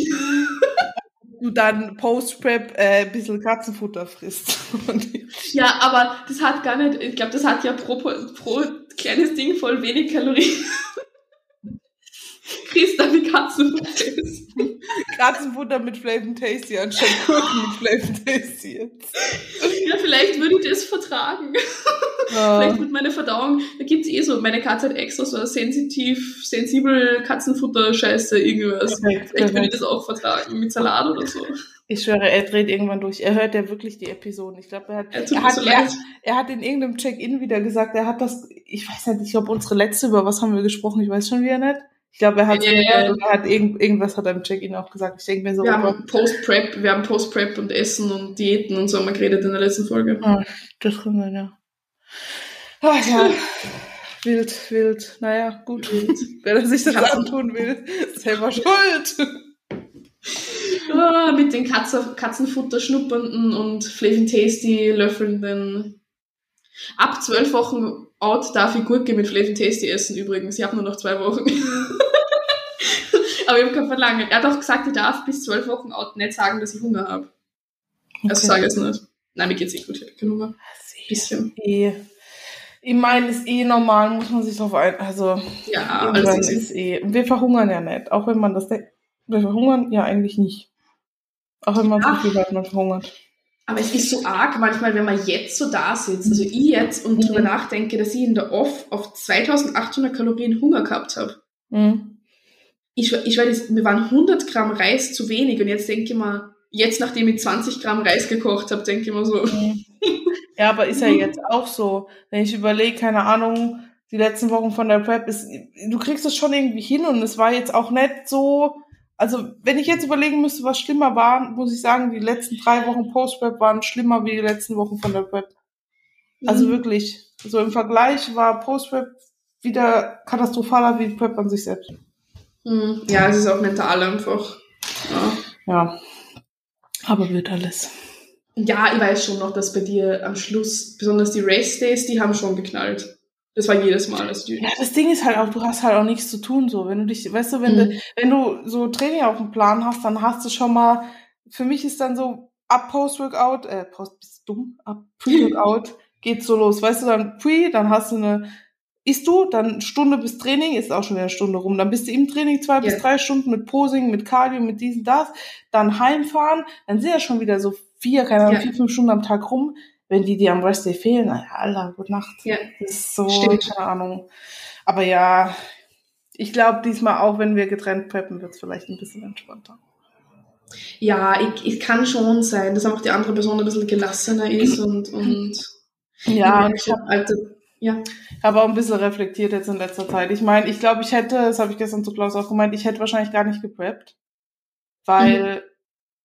du dann Post-Prep äh, ein bisschen Katzenfutter frisst. Ja, aber das hat gar nicht, ich glaube, das hat ja pro, pro kleines Ding voll wenig Kalorien. Kriegst dann die Katzenfutter mit Flavor Tasty anstatt Gurken mit Flavor Tasty jetzt. Ja, vielleicht würde ich das vertragen. Ja. Vielleicht mit meiner Verdauung, da gibt's eh so, meine Katze hat extra so sensitiv, sensibel Katzenfutter-Scheiße, irgendwas. Perfekt, Vielleicht würde ich perfekt. das auch vertragen, mit Salat oder so. Ich schwöre, er dreht irgendwann durch. Er hört ja wirklich die Episoden. Ich glaube, er hat, Er er hat, so er, er hat in irgendeinem Check-in wieder gesagt, er hat das, ich weiß nicht, ich glaube, unsere letzte, über was haben wir gesprochen, ich weiß schon wieder nicht. Ich glaube, er hat, er hat irgend, irgendwas hat er im Check-in auch gesagt. Ich denke mir so, Wir oh haben Post-Prep, wir haben Post-Prep und Essen und Diäten und so haben wir geredet in der letzten Folge. ah, das kann sein, ja. Ach ja, wild, wild. Naja, gut. Wer das sich das antun will, ist selber schuld. Ah, mit den Katze, Katzenfutter schnuppernden und Flavin Tasty löffelnden. Ab zwölf Wochen out darf ich Gurke mit Flavin Tasty essen übrigens. Ich habe nur noch zwei Wochen. Aber ich habe kein Verlangen. Er hat auch gesagt, ich darf bis zwölf Wochen out nicht sagen, dass ich Hunger habe. Also sage ich es nicht. Nein, mir geht's eh gut, ich habe keinen Hunger. Bisschen. Eh. Ich meine, ist eh normal, muss man sich drauf ein, also, Ja, alles easy. ist eh, wir verhungern ja nicht, auch wenn man das denkt. Wir verhungern ja eigentlich nicht. Auch wenn man Ja. so viel hat, man verhungert. Aber es ist so arg manchmal, wenn man jetzt so da sitzt, also ich jetzt und Mhm. drüber nachdenke, dass ich in der Off auf 2800 Kalorien Hunger gehabt habe. Mhm. ich, ich weiß, mir waren 100 Gramm Reis zu wenig und jetzt denke ich mal, jetzt nachdem ich 20 Gramm Reis gekocht habe, denke ich mir so, Ja, aber ist ja Mhm. jetzt auch so. Wenn ich überlege, keine Ahnung, die letzten Wochen von der Prep ist, du kriegst es schon irgendwie hin und es war jetzt auch nicht so, also wenn ich jetzt überlegen müsste, was schlimmer war, muss ich sagen, die letzten drei Wochen Post-Prep waren schlimmer wie die letzten Wochen von der Prep. Also Mhm. wirklich, so im Vergleich war Post-Prep wieder katastrophaler wie Prep an sich selbst. Mhm. ja, es ist auch mental einfach. Ja. Ja. Aber wird alles. Ja, ich weiß schon noch, dass bei dir am Schluss, besonders die Race Days, die haben schon geknallt. Das war jedes Mal. Also die Ja, das Ding ist halt auch, du hast halt auch nichts zu tun, so. Wenn du dich, weißt du, wenn Mhm. du, wenn du so Training auf dem Plan hast, dann hast du schon mal, für mich ist dann so, ab Post-Workout, äh, Post, bist du dumm? Ab Pre-Workout geht's so los. Weißt du, dann Pre, dann hast du eine, isst du, dann Stunde bis Training, ist auch schon wieder eine Stunde rum. Dann bist du im Training zwei bis Ja. drei Stunden mit Posing, mit Cardio, mit diesem, das. Dann heimfahren, dann sind ja schon wieder so vier, keine Ahnung, Ja. vier, fünf Stunden am Tag rum. Wenn die dir am Rest Day fehlen, naja, Alter, gute Nacht. Ja. Das ist so, Stimmt. keine Ahnung. Aber ja, ich glaube diesmal auch, wenn wir getrennt preppen, wird es vielleicht ein bisschen entspannter. Ja, ich, ich kann schon sein, dass einfach die andere Person ein bisschen gelassener ist und, und Ja, ich ich habe Alter, ja. hab auch ein bisschen reflektiert jetzt in letzter Zeit. Ich meine, ich glaube, ich hätte, das habe ich gestern zu Klaus auch gemeint, ich hätte wahrscheinlich gar nicht gepreppt. Weil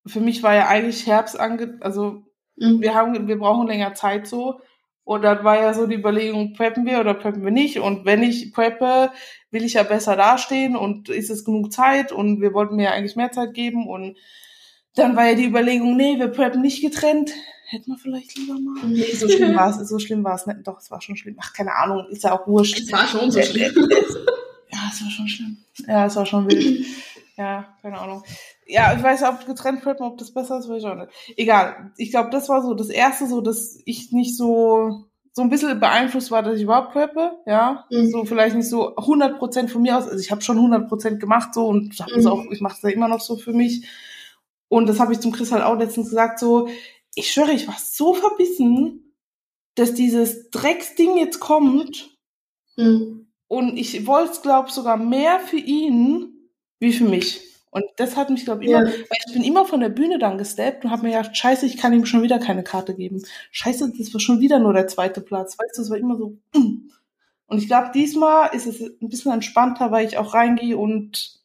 für mich war ja eigentlich Herbst ange, also Mhm. wir haben, wir brauchen länger Zeit so. Und dann war ja so die Überlegung, preppen wir oder preppen wir nicht? Und wenn ich preppe, will ich ja besser dastehen und ist es genug Zeit? Und wir wollten mir ja eigentlich mehr Zeit geben. Und dann war ja die Überlegung, nee, wir preppen nicht getrennt. Hätten wir vielleicht lieber mal. Mhm. Nee, so schlimm war es, so schlimm war es nicht. Doch, es war schon schlimm. Ach, keine Ahnung, ist ja auch wurscht. Es war schon so schlimm. Ja, es war schon schlimm. Ja, es war schon wild. Ja, keine Ahnung. Ja, ich weiß, ob getrennt preppen, ob das besser ist, weiß ich auch nicht. Egal. Ich glaube, das war so das erste, so, dass ich nicht so, so ein bisschen beeinflusst war, dass ich überhaupt preppe, ja. Mhm. So vielleicht nicht so 100% von mir aus. Also ich habe schon 100% gemacht so und hab das Mhm. auch, ich mache es ja immer noch so für mich. Und das habe ich zum Chris halt auch letztens gesagt, so, ich schwöre, ich war so verbissen, dass dieses Drecksding jetzt kommt Mhm. und ich wollte es, glaube sogar mehr für ihn wie für mich. Und das hat mich, glaube ich, immer, Ja. weil ich bin immer von der Bühne dann gesteppt und habe mir gedacht, scheiße, ich kann ihm schon wieder keine Karte geben. Scheiße, das war schon wieder nur der zweite Platz. Weißt du, es war immer so. mm. Und ich glaube, diesmal ist es ein bisschen entspannter, weil ich auch reingehe und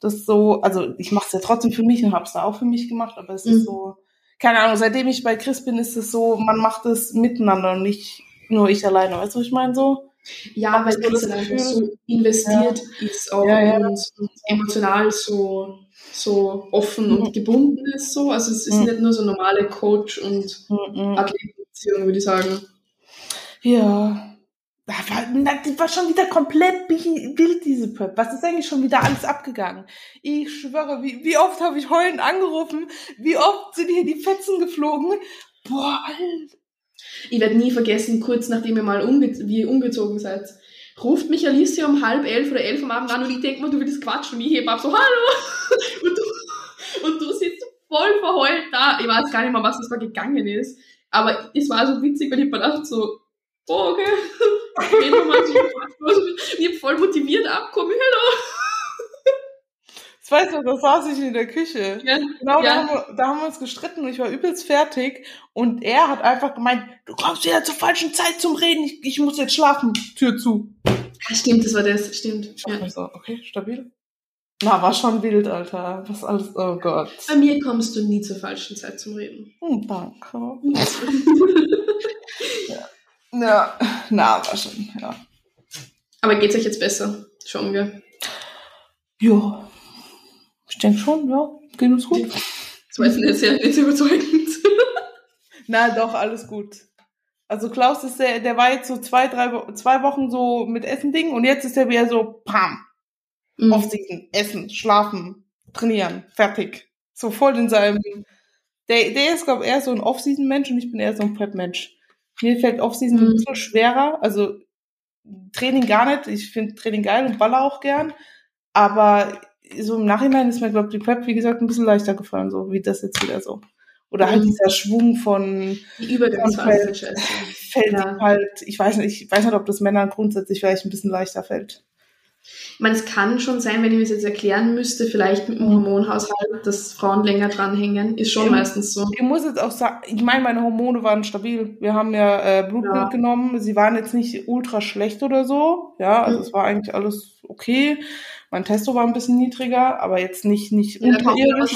das so, also ich mache es ja trotzdem für mich und habe es da auch für mich gemacht, aber es ist Mhm. so, keine Ahnung, seitdem ich bei Chris bin, ist es so, man macht es miteinander und nicht nur ich alleine. Weißt du, was ich meine so? Ja, Hab weil das dann einfach so investiert ist auch Ja, ja. und, und emotional so, so offen Mhm. und gebunden ist so. Also es ist Mhm. nicht nur so normale Coach- und Mhm. Athletenbeziehung, würde ich sagen. Ja. Da war, na, die war schon wieder komplett wild, diese Prep. Was ist eigentlich schon wieder alles abgegangen? Ich schwöre, wie, wie oft habe ich heulend angerufen? Wie oft sind hier die Fetzen geflogen? Boah, Alter. Ich werde nie vergessen, kurz nachdem ihr mal umge wie umgezogen seid, ruft mich Alicia um halb elf oder elf am Abend an und ich denke mir, du willst quatschen. Und ich hebe ab so, hallo! Und du, und du sitzt voll verheult da. Ich weiß gar nicht mehr, was das da gegangen ist. Aber es war so witzig, weil ich mir dachte so, oh, okay. Ich hab voll motiviert abgekommen. Hallo! Das weißt du, da saß ich in der Küche. Ja, Genau, da, Ja. haben wir, da haben wir uns gestritten und ich war übelst fertig. Und er hat einfach gemeint, du kommst wieder zur falschen Zeit zum Reden, ich, ich muss jetzt schlafen. Tür zu. Ah, stimmt, das war das. Stimmt. Ich Ja. so, okay, stabil. Na, war schon wild, Alter. Was alles, oh Gott. Bei mir kommst du nie zur falschen Zeit zum Reden. Hm, danke. Ja, na, war schon, ja. Aber geht's euch jetzt besser? Schauen wir. Ja. Ich denke schon, ja. Geht uns gut. Das jetzt nicht sehr, nicht überzeugend. Na, doch, alles gut. Also Klaus ist der, der war jetzt so zwei, drei, zwei Wochen so mit Essen-Ding und jetzt ist er wieder so, pam, Mhm. Off-Season, Essen, Schlafen, Trainieren, fertig. So voll in seinem, der, der ist, glaube ich, eher so ein Off-Season-Mensch und ich bin eher so ein Prep-Mensch. Mir fällt Off-Season ein Mhm. bisschen schwerer, also Training gar nicht, ich finde Training geil und baller auch gern, aber so im Nachhinein ist mir, glaube ich, die Prep, wie gesagt, ein bisschen leichter gefallen, so wie das jetzt wieder so. Oder halt Mhm. dieser Schwung von Die Übergangsphase Fällt- Ja. halt, ich weiß nicht, ich weiß nicht, ob das Männern grundsätzlich vielleicht ein bisschen leichter fällt. Ich meine, es kann schon sein, wenn ich mir das jetzt erklären müsste, vielleicht mit dem Mhm. Hormonhaushalt, dass Frauen länger dranhängen, ist schon Ja. meistens so. Ich muss jetzt auch sagen, ich meine, meine Hormone waren stabil. Wir haben ja äh, Blutbild Ja. genommen. Sie waren jetzt nicht ultra schlecht oder so. Ja, also Mhm. es war eigentlich alles okay. Mein Testo war ein bisschen niedriger, aber jetzt nicht, nicht Ja, unterirdisch.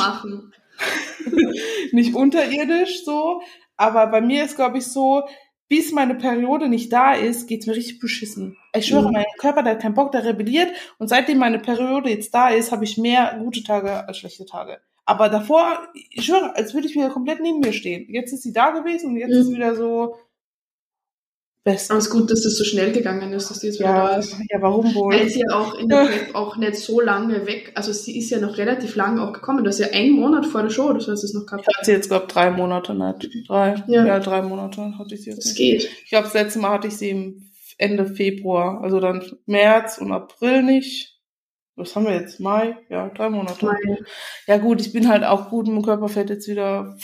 nicht unterirdisch so. Aber bei mir ist, glaube ich, so, bis meine Periode nicht da ist, geht's mir richtig beschissen. Ich schwöre, Mhm. mein Körper, der hat keinen Bock, der rebelliert. Und seitdem meine Periode jetzt da ist, habe ich mehr gute Tage als schlechte Tage. Aber davor, ich schwöre, als würde ich wieder komplett neben mir stehen. Jetzt ist sie da gewesen und jetzt Mhm. ist wieder so best. Aber es ist gut, dass das so schnell gegangen ist, dass die jetzt wieder Ja, da ist. ja, warum wohl? Weil sie ja auch in der Prep auch nicht so lange weg, also sie ist ja noch relativ lang auch gekommen. Du hast ja einen Monat vor der Show, das heißt es noch gehabt. Ich hatte sie jetzt, glaube drei Monate nicht. Drei, ja. Ja. drei Monate hatte ich sie jetzt Das geht. Ich glaube, das letzte Mal hatte ich sie im Ende Februar, also dann März und April nicht. Was haben wir jetzt? Mai? Ja, drei Monate. Mai. Ja gut, ich bin halt auch gut im Körperfett jetzt wieder,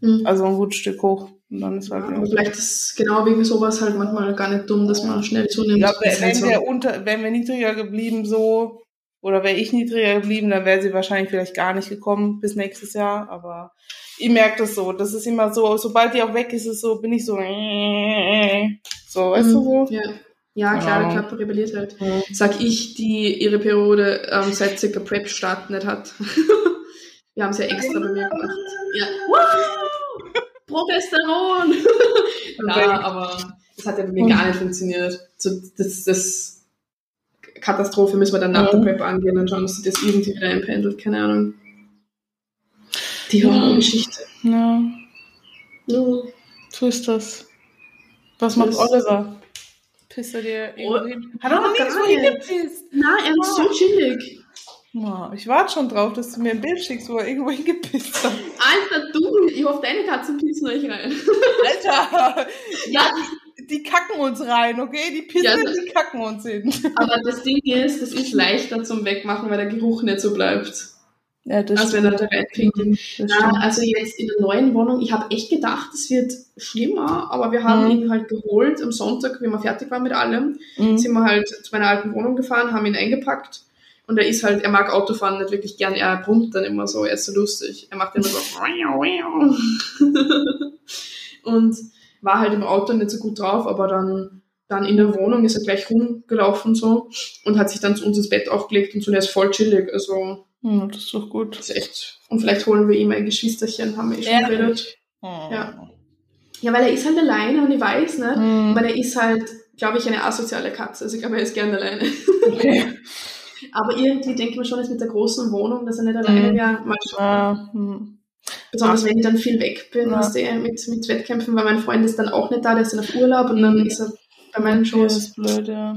Hm. also ein gutes Stück hoch. Und dann ist halt Aber ja. vielleicht ist genau wegen sowas halt manchmal gar nicht dumm, dass man schnell zunimmt. Das ist wenn wir unter, wären wir niedriger geblieben so, oder wäre ich niedriger geblieben, dann wäre sie wahrscheinlich vielleicht gar nicht gekommen bis nächstes Jahr. Aber ich merke das so. Das ist immer so, sobald die auch weg ist, ist so, bin ich so, so, weißt du so? Ja, ja klar, der Körper rebelliert halt. Sag ich, die ihre Periode ähm, seit circa Prep-Start nicht hat. wir haben es ja extra bei mir gemacht. Ja. Wow! Progesteron! ja, aber das hat ja bei mir gar nicht funktioniert. So, das, das Katastrophe müssen wir dann nach Ja. der Prep angehen und schauen, dass sich das irgendwie wieder einpendelt. Keine Ahnung. Die Ja. Hormongeschichte. ja, Ja. so ist das. Was macht Oliver? Pisst er dir Oh, irgendwo hin? Hat er noch gar nirgendwo nicht. hingepisst? Na, er ist so chillig. Ich warte schon drauf, dass du mir ein Bild schickst, wo er irgendwo hingepisst hat. Alter, du, ich hoffe, deine Katzen pissen euch rein. Alter! Ja, Die kacken uns rein, okay? Die pissen, Ja, die kacken uns hin. aber das Ding ist, das ist leichter zum Wegmachen, weil der Geruch nicht so bleibt, Ja, das als wenn er da reinkriegt. Das also jetzt in der neuen Wohnung, ich habe echt gedacht, es wird schlimmer, aber wir haben Mhm. ihn halt geholt am Sonntag, wie wir fertig waren mit allem, Mhm. sind wir halt zu meiner alten Wohnung gefahren, haben ihn eingepackt und er ist halt, er mag Autofahren nicht wirklich gern, er brummt dann immer so, er ist so lustig, er macht immer so und war halt im Auto nicht so gut drauf, aber dann, dann in der Wohnung ist er gleich rumgelaufen so und hat sich dann zu uns ins Bett aufgelegt und so, und er ist voll chillig, also Hm, das ist doch gut. ist echt. Und vielleicht holen wir ihm ein Geschwisterchen, haben wir eh schon Ja. geredet. Ja. Ja. Ja, weil er ist halt alleine und ich weiß nicht, Mhm. weil er ist halt, glaube ich, eine asoziale Katze. Also ich glaube, er ist gern alleine. Okay. Aber irgendwie denkt man schon, jetzt mit der großen Wohnung, dass er nicht alleine Mhm. wäre. Mal schauen. Ja, hm. Besonders wenn ich dann viel weg bin, Ja. weißt du, mit, mit Wettkämpfen, weil mein Freund ist dann auch nicht da, der ist dann auf Urlaub und dann Mhm. ist er bei meinen Das Shows. ist blöd, ja.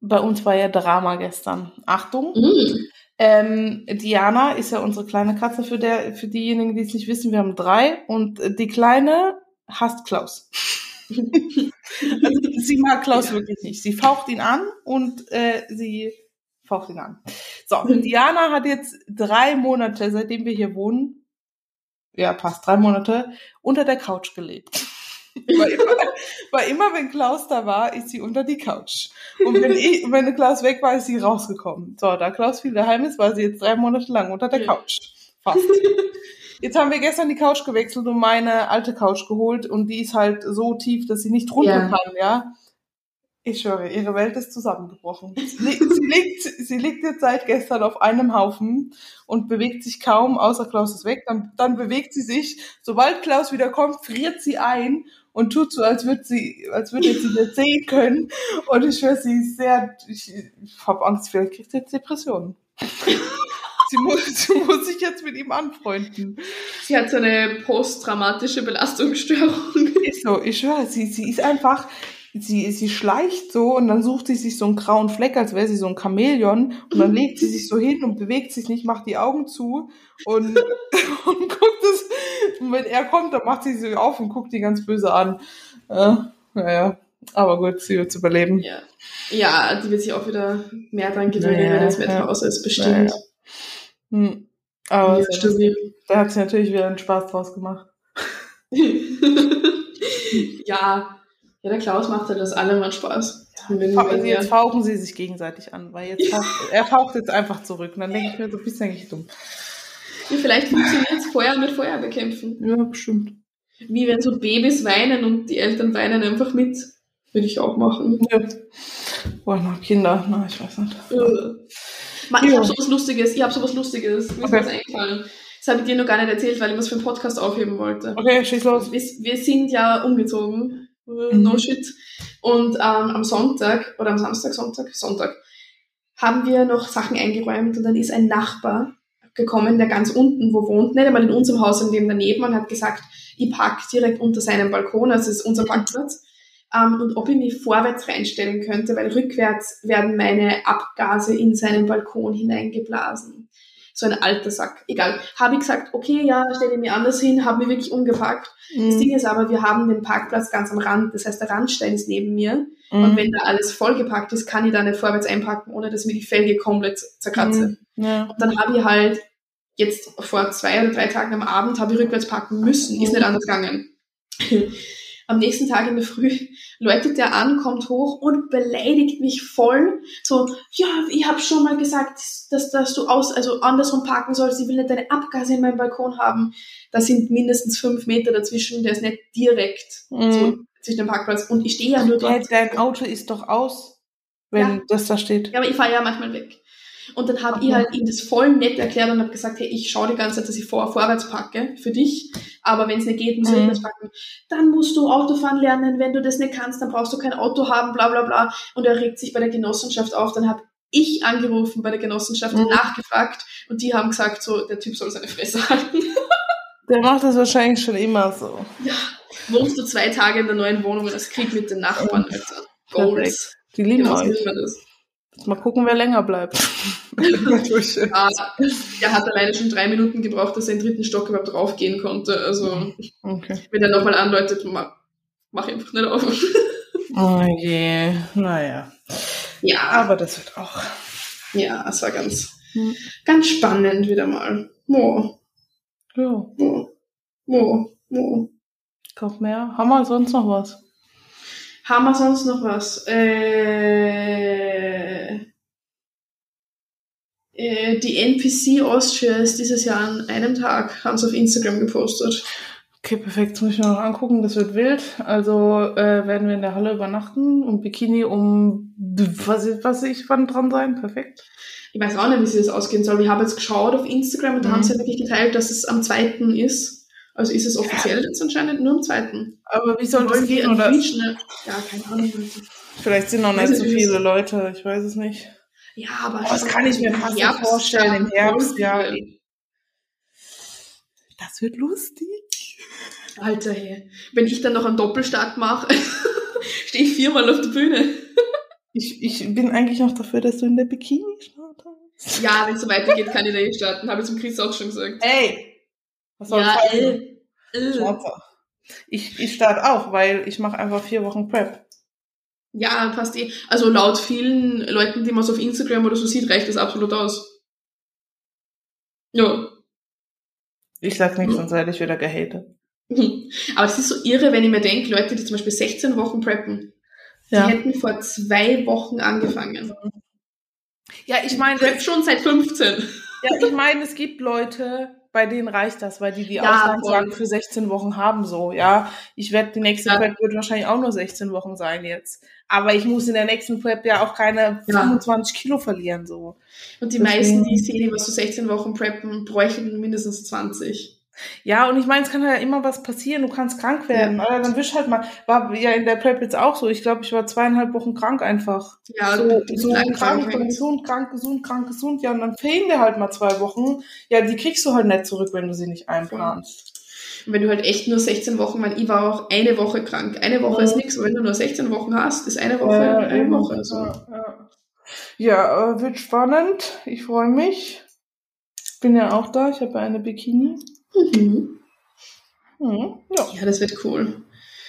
Bei uns war ja Drama gestern. Achtung. Mhm. Ähm, Diana ist ja unsere kleine Katze für der, für diejenigen, die es nicht wissen, wir haben drei und die Kleine hasst Klaus. also, sie mag Klaus Ja. wirklich nicht. Sie faucht ihn an und äh, sie faucht ihn an. So, Diana hat jetzt drei Monate, seitdem wir hier wohnen, ja, passt, drei Monate, unter der Couch gelebt. Weil immer, weil immer, wenn Klaus da war, ist sie unter die Couch. Und wenn, ich, wenn Klaus weg war, ist sie rausgekommen. So, da Klaus viel daheim ist, war sie jetzt drei Monate lang unter der. Couch. Fast. Jetzt haben wir gestern die Couch gewechselt und meine alte Couch geholt und die ist halt so tief, dass sie nicht runter Ja. kann, ja. Ich schwöre, ihre Welt ist zusammengebrochen. Sie, li- sie, liegt, sie liegt jetzt seit gestern auf einem Haufen und bewegt sich kaum, außer Klaus ist weg. Dann, dann bewegt sie sich. Sobald Klaus wieder kommt, friert sie ein und tut so, als würde sie, als würde sie nicht sehen können. Und ich schwöre, sie ist sehr, ich, ich habe Angst, vielleicht kriegt sie jetzt Depressionen. sie, muss, sie muss sich jetzt mit ihm anfreunden. Sie hat so eine posttraumatische Belastungsstörung. Ist so, ich schwöre, sie, sie ist einfach, sie, sie schleicht so und dann sucht sie sich so einen grauen Fleck, als wäre sie so ein Chamäleon und dann legt sie sich so hin und bewegt sich nicht, macht die Augen zu und, und guckt es, und wenn er kommt, dann macht sie sie auf und guckt die ganz böse an. Äh, naja, aber gut, sie wird überleben. Ja. ja, die wird sich auch wieder mehr dran gewöhnen, Naja, wenn das ja. Wetter aus ist, bestimmt. Hm. Aber Ja, stabil. da hat sie natürlich wieder einen Spaß draus gemacht. ja. Ja, der Klaus macht halt das allem mal Spaß. Fa- wenn Jetzt fauchen sie sich gegenseitig an, weil jetzt faucht, er faucht jetzt einfach zurück. Und dann denke ich mir, so bist du eigentlich dumm. Ja, vielleicht funktioniert es Feuer mit Feuer bekämpfen. Ja, bestimmt. Wie wenn so Babys weinen und die Eltern weinen einfach mit. Würde ich auch machen. Ja. Boah, noch Kinder. Na, ich weiß nicht. Äh. Ma, ich Ja. habe sowas Lustiges. Ich habe sowas Lustiges. Mir ist Okay. was eingefallen. Das habe ich dir noch gar nicht erzählt, weil ich was für einen Podcast aufheben wollte. Okay, schieß los. wir, wir sind ja umgezogen. Äh, Mhm. No shit. Und ähm, am Sonntag, oder am Samstag, Sonntag, Sonntag, haben wir noch Sachen eingeräumt und dann ist ein Nachbar, gekommen, der ganz unten wo wohnt, nicht einmal in unserem Haus, in dem daneben, und hat gesagt, ich park direkt unter seinem Balkon, also es ist unser Parkplatz, ähm, und ob ich mich vorwärts reinstellen könnte, weil rückwärts werden meine Abgase in seinen Balkon hineingeblasen. So ein alter Sack. Egal. Habe ich gesagt, okay, ja, stelle ich mich anders hin, habe mich wirklich umgepackt. Mhm. Das Ding ist aber, wir haben den Parkplatz ganz am Rand, das heißt, der Randstein ist neben mir. Mhm. Und wenn da alles vollgepackt ist, kann ich da nicht vorwärts einpacken, ohne dass mir die Felge komplett zerkratze. Mhm. Ja. Und dann habe ich halt jetzt vor zwei oder drei Tagen am Abend habe ich rückwärts parken müssen. Ist nicht anders gegangen. Am nächsten Tag in der Früh läutet der an, kommt hoch und beleidigt mich voll. So, ja, ich habe schon mal gesagt, dass, dass du aus, also andersrum parken sollst. Ich will nicht deine Abgase in meinem Balkon haben. Da sind mindestens fünf Meter dazwischen. Der ist nicht direkt mhm. so zwischen dem Parkplatz. Und ich stehe ja nur dort. Dein Auto ist doch aus, wenn ja. das da steht. Ja, aber ich fahre ja manchmal weg. Und dann habe ich halt ihm das voll nett erklärt und habe gesagt, hey, ich schaue die ganze Zeit, dass ich vor, vorwärts packe für dich, aber wenn es nicht geht, muss ich mhm. packen. Dann musst du Autofahren lernen, wenn du das nicht kannst, dann brauchst du kein Auto haben, bla bla bla. Und er regt sich bei der Genossenschaft auf. Dann habe ich angerufen bei der Genossenschaft mhm. und nachgefragt und die haben gesagt, so, der Typ soll seine Fresse halten. Der macht das wahrscheinlich schon immer so. Ja, wohnst du zwei Tage in der neuen Wohnung und das Krieg mit den Nachbarn, Alter. Goals. Die lieben genau, euch. Mal gucken, wer länger bleibt. ja, er hat alleine schon drei Minuten gebraucht, dass er den dritten Stock überhaupt draufgehen konnte. Also, okay. wenn er nochmal andeutet, mach, mach einfach nicht auf. oh je, naja. Ja. Aber das wird auch. Ja, es war ganz, hm. ganz spannend wieder mal. Mo. Ja. Mo. Mo. Mo. Kauf mehr. Haben wir sonst noch was? Haben wir sonst noch was? Äh, äh, die NPC Austria ist dieses Jahr an einem Tag, haben sie auf Instagram gepostet. Okay, perfekt. Das muss ich mir noch angucken. Das wird wild. Also äh, werden wir in der Halle übernachten und Bikini um was, was ich wann dran sein. Perfekt. Ich weiß auch nicht, wie sie das ausgehen soll. Ich habe jetzt geschaut auf Instagram und da mhm. haben sie ja wirklich geteilt, dass es am 2. ist. Also ist es offiziell jetzt anscheinend nur am zweiten. Aber wie soll das gehen? Oder? Ja, keine Ahnung. Vielleicht sind noch nicht so viele Leute, ich weiß es nicht. Ja, aber oh, das kann ich mir fast Herbst, vorstellen im Herbst, ja. Das wird lustig. Alter, hey. Wenn ich dann noch einen Doppelstart mache, stehe ich viermal auf der Bühne. ich, ich bin eigentlich noch dafür, dass du in der Bikini startest. Ja, wenn es so weitergeht, kann ich da eh starten. Habe ich zum Chris auch schon gesagt. Ey, was soll ja, äh, äh. Ich, ich starte auch, weil ich mache einfach vier Wochen Prep. Ja, passt eh. Also laut vielen Leuten, die man so auf Instagram oder so sieht, reicht das absolut aus. Ja. Ich sag nichts, sonst werde ich wieder gehatet. Aber es ist so irre, wenn ich mir denke, Leute, die zum Beispiel 16 Wochen preppen, ja. die hätten vor zwei Wochen angefangen. Ja, ich meine. Prep schon seit 15. Ja, ich meine, es gibt Leute, bei denen reicht das, weil die die ja, Auslandsjagen für 16 Wochen haben, so, ja. Ich werde, die nächste ja. Prep wird wahrscheinlich auch nur 16 Wochen sein jetzt. Aber ich muss in der nächsten Prep ja auch keine ja. 25 Kilo verlieren, so. Und die Deswegen. meisten, die ich sehe, die was so 16 Wochen preppen, bräuchten mindestens 20. Ja, und ich meine, es kann ja immer was passieren, du kannst krank werden. Ja. Oder dann wisch halt mal, war ja in der Prep jetzt auch so. Ich glaube, ich war zweieinhalb Wochen krank einfach. Ja, so, so krank, krank gesund, krank, gesund, krank, gesund. Ja, und dann fehlen dir halt mal zwei Wochen. Ja, die kriegst du halt nicht zurück, wenn du sie nicht einplanst. Und wenn du halt echt nur 16 Wochen, weil ich war auch eine Woche krank. Eine Woche ja. ist nichts, wenn du nur 16 Wochen hast, ist eine Woche ja, eine Woche. Also. Ja, ja. ja äh, wird spannend. Ich freue mich. Bin ja auch da. Ich habe eine Bikini. Mhm. Mhm, ja. ja, das wird cool.